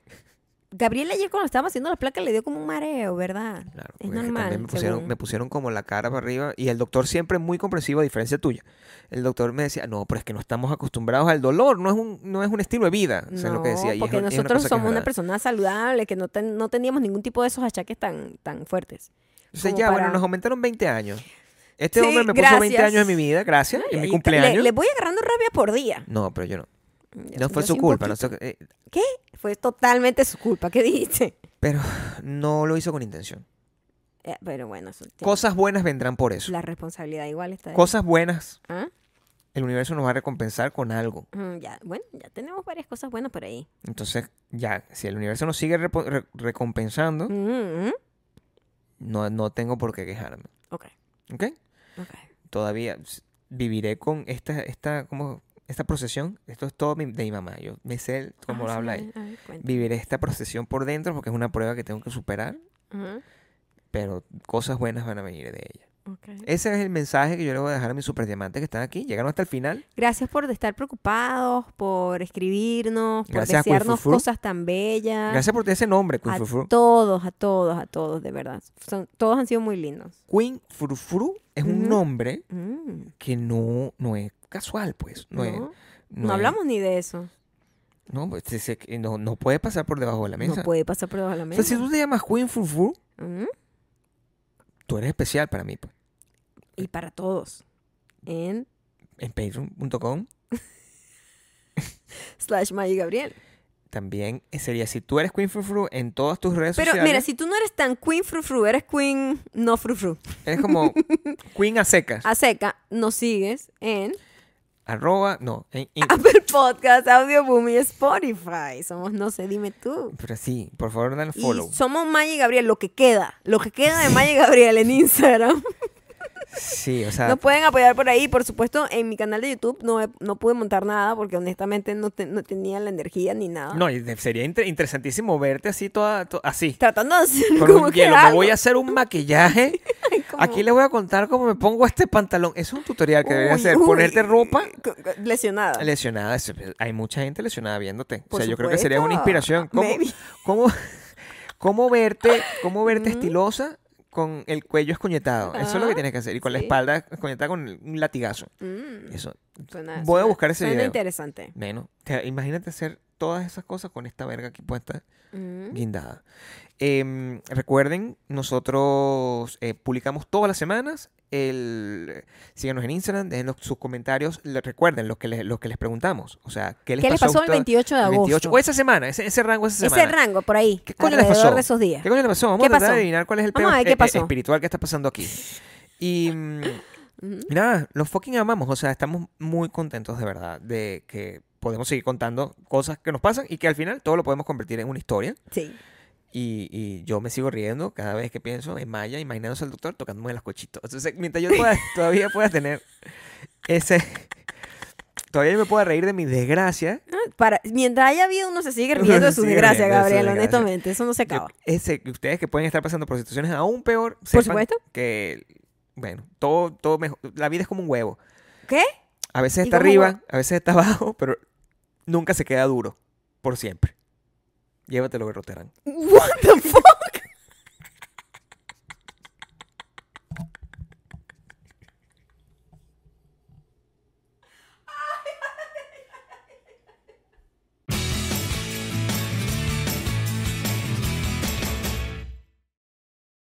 Gabriel ayer cuando estábamos haciendo las placas le dio como un mareo, ¿verdad?
claro,
Es normal,
me pusieron, me pusieron como la cara para arriba. Y el doctor siempre muy comprensivo, a diferencia tuya. El doctor me decía, no, pero es que no estamos acostumbrados al dolor, no es un, no es un estilo de vida. O sea,
no,
lo que decía. y es
porque
es una
nosotros
es
somos una
verdad.
persona saludable, que no, ten- no teníamos ningún tipo de esos achaques tan, tan fuertes.
Entonces ya, bueno,
para-
nos aumentaron 20 años. Este
Sí,
hombre me puso 20
gracias.
años en mi vida, gracias, en mi cumpleaños.
Le, le voy agarrando rabia por día.
No, pero yo no.
Ya
No fue su culpa. no sé- eh,
¿Qué? Fue totalmente su culpa. ¿Qué dijiste?
pero no lo hizo con intención.
Eh, pero bueno, eso tiene-
Cosas buenas vendrán por eso.
la responsabilidad igual está ahí.
Cosas buenas,
¿Ah?
el universo nos va a recompensar con algo.
Mm, ya, bueno, ya tenemos varias cosas buenas por ahí.
Entonces, ya, si el universo nos sigue repo- re- recompensando,
Mm,
no, no tengo por qué quejarme.
ok,
¿Ok?
ok.
Todavía s- viviré con esta, esta, como, esta procesión. Esto es todo mi- de mi mamá. Yo me sé cómo
Ah,
lo
sí,
habla ella. Viviré esta procesión por dentro porque es una prueba que tengo que superar. Pero cosas buenas van a venir de ella. Ese es el mensaje que yo le voy a dejar a mis super diamantes que están aquí. Llegaron hasta el final.
Gracias por estar preocupados, por escribirnos, por
Gracias
desearnos cosas tan bellas.
Gracias por ese nombre, Queen
a
Frufru.
todos, a todos, a todos, de verdad. Son, todos han sido muy lindos.
Queen Frufru es un nombre
Mm,
que no, no es casual, pues. No,
no,
es-
no
no es-
hablamos ni de eso.
No, pues, que no, no puede pasar por debajo de la mesa.
No puede pasar por debajo de la
o
mesa.
sea, si tú te llamas Queen Frufru,
Mm,
tú eres especial para mí. pues.
Y para todos. En
En patreon.com [LAUGHS]
slash Maggie Gabriel.
también sería si tú eres Queen Frufru en todas tus redes
Pero
sociales.
mira, si tú no eres tan queen frufru, eres queen no frufru.
Eres como [LAUGHS] Queen a secas.
A seca, nos sigues en
Arroba, no, en, en- [LAUGHS]
Apple Podcast, Audio Boom y Spotify. Somos No sé, dime tú.
Pero sí, por favor, dale follow.
Y somos Maggie Gabriel, lo que queda. Lo que queda de Maggie Gabriel en Instagram. [LAUGHS]
Sí, o sea,
Nos pueden apoyar por ahí. Por supuesto, en mi canal de YouTube no, no pude montar nada porque honestamente no, te- no tenía la energía ni nada.
no, y sería inter- interesantísimo verte así toda, to- así.
Tratando de hacer
Con
como
un
que
hielo, me
algo.
voy a hacer un maquillaje. [LAUGHS]
Como-
Aquí les voy a contar cómo me pongo este pantalón. Es un tutorial que debería hacer.
uy,
Ponerte ropa
Lesionada.
lesionada. Es- Hay mucha gente lesionada viéndote.
Por
o sea, yo creo que sería una inspiración. ¿Cómo,
Maybe.
cómo, cómo verte, cómo verte estilosa con el cuello escoñetado? Eso es lo que
Ah,
tienes que hacer. Y con la espalda escoñetada con un latigazo.
Mm,
Eso.
suena-
Voy a buscar ese
suena
video.
interesante.
Menos. Te- imagínate hacer todas esas cosas con esta verga aquí puesta.
Mm.
guindada. Em, recuerden, nosotros eh, publicamos todas las semanas. El, síganos en Instagram, dejen sus comentarios. Le- recuerden lo que, les, lo que les preguntamos. O sea, ¿qué les
¿Qué les
pasó,
pasó el
ustedes
28 de agosto?
28? O esa semana, ese, ese rango esa
Ese
semana.
rango por ahí.
¿Qué coño les pasó?
de esos días.
¿Qué coño le pasó? Vamos
¿Qué
a tratar de adivinar cuál es el
Vamos
peor
a ver qué
eh, espiritual que está pasando aquí. Y, [LAUGHS] mm, y nada, los fucking amamos. O sea, estamos muy contentos de verdad de que podemos seguir contando cosas que nos pasan y que al final todo lo podemos convertir en una historia.
Sí.
Y, y yo me sigo riendo cada vez que pienso en Maya, imaginándose al doctor tocándome las cochitos. Entonces, mientras yo pueda- [LAUGHS] todavía pueda tener ese... Todavía me pueda reír de mi desgracia.
Para, mientras haya habido, uno se sigue riendo de sus desgracias,
de
Gabriel, honestamente. Eso no se
yo-
acaba.
ese, ustedes que pueden estar pasando por situaciones aún peor, sepan
supuesto.
que, bueno, todo, todo mejor. La vida es como un huevo.
¿Qué?
A veces
¿Y
está arriba, a veces está [LAUGHS] abajo, pero nunca se queda duro. Por siempre. Llévatelo, Roterán.
What the fuck?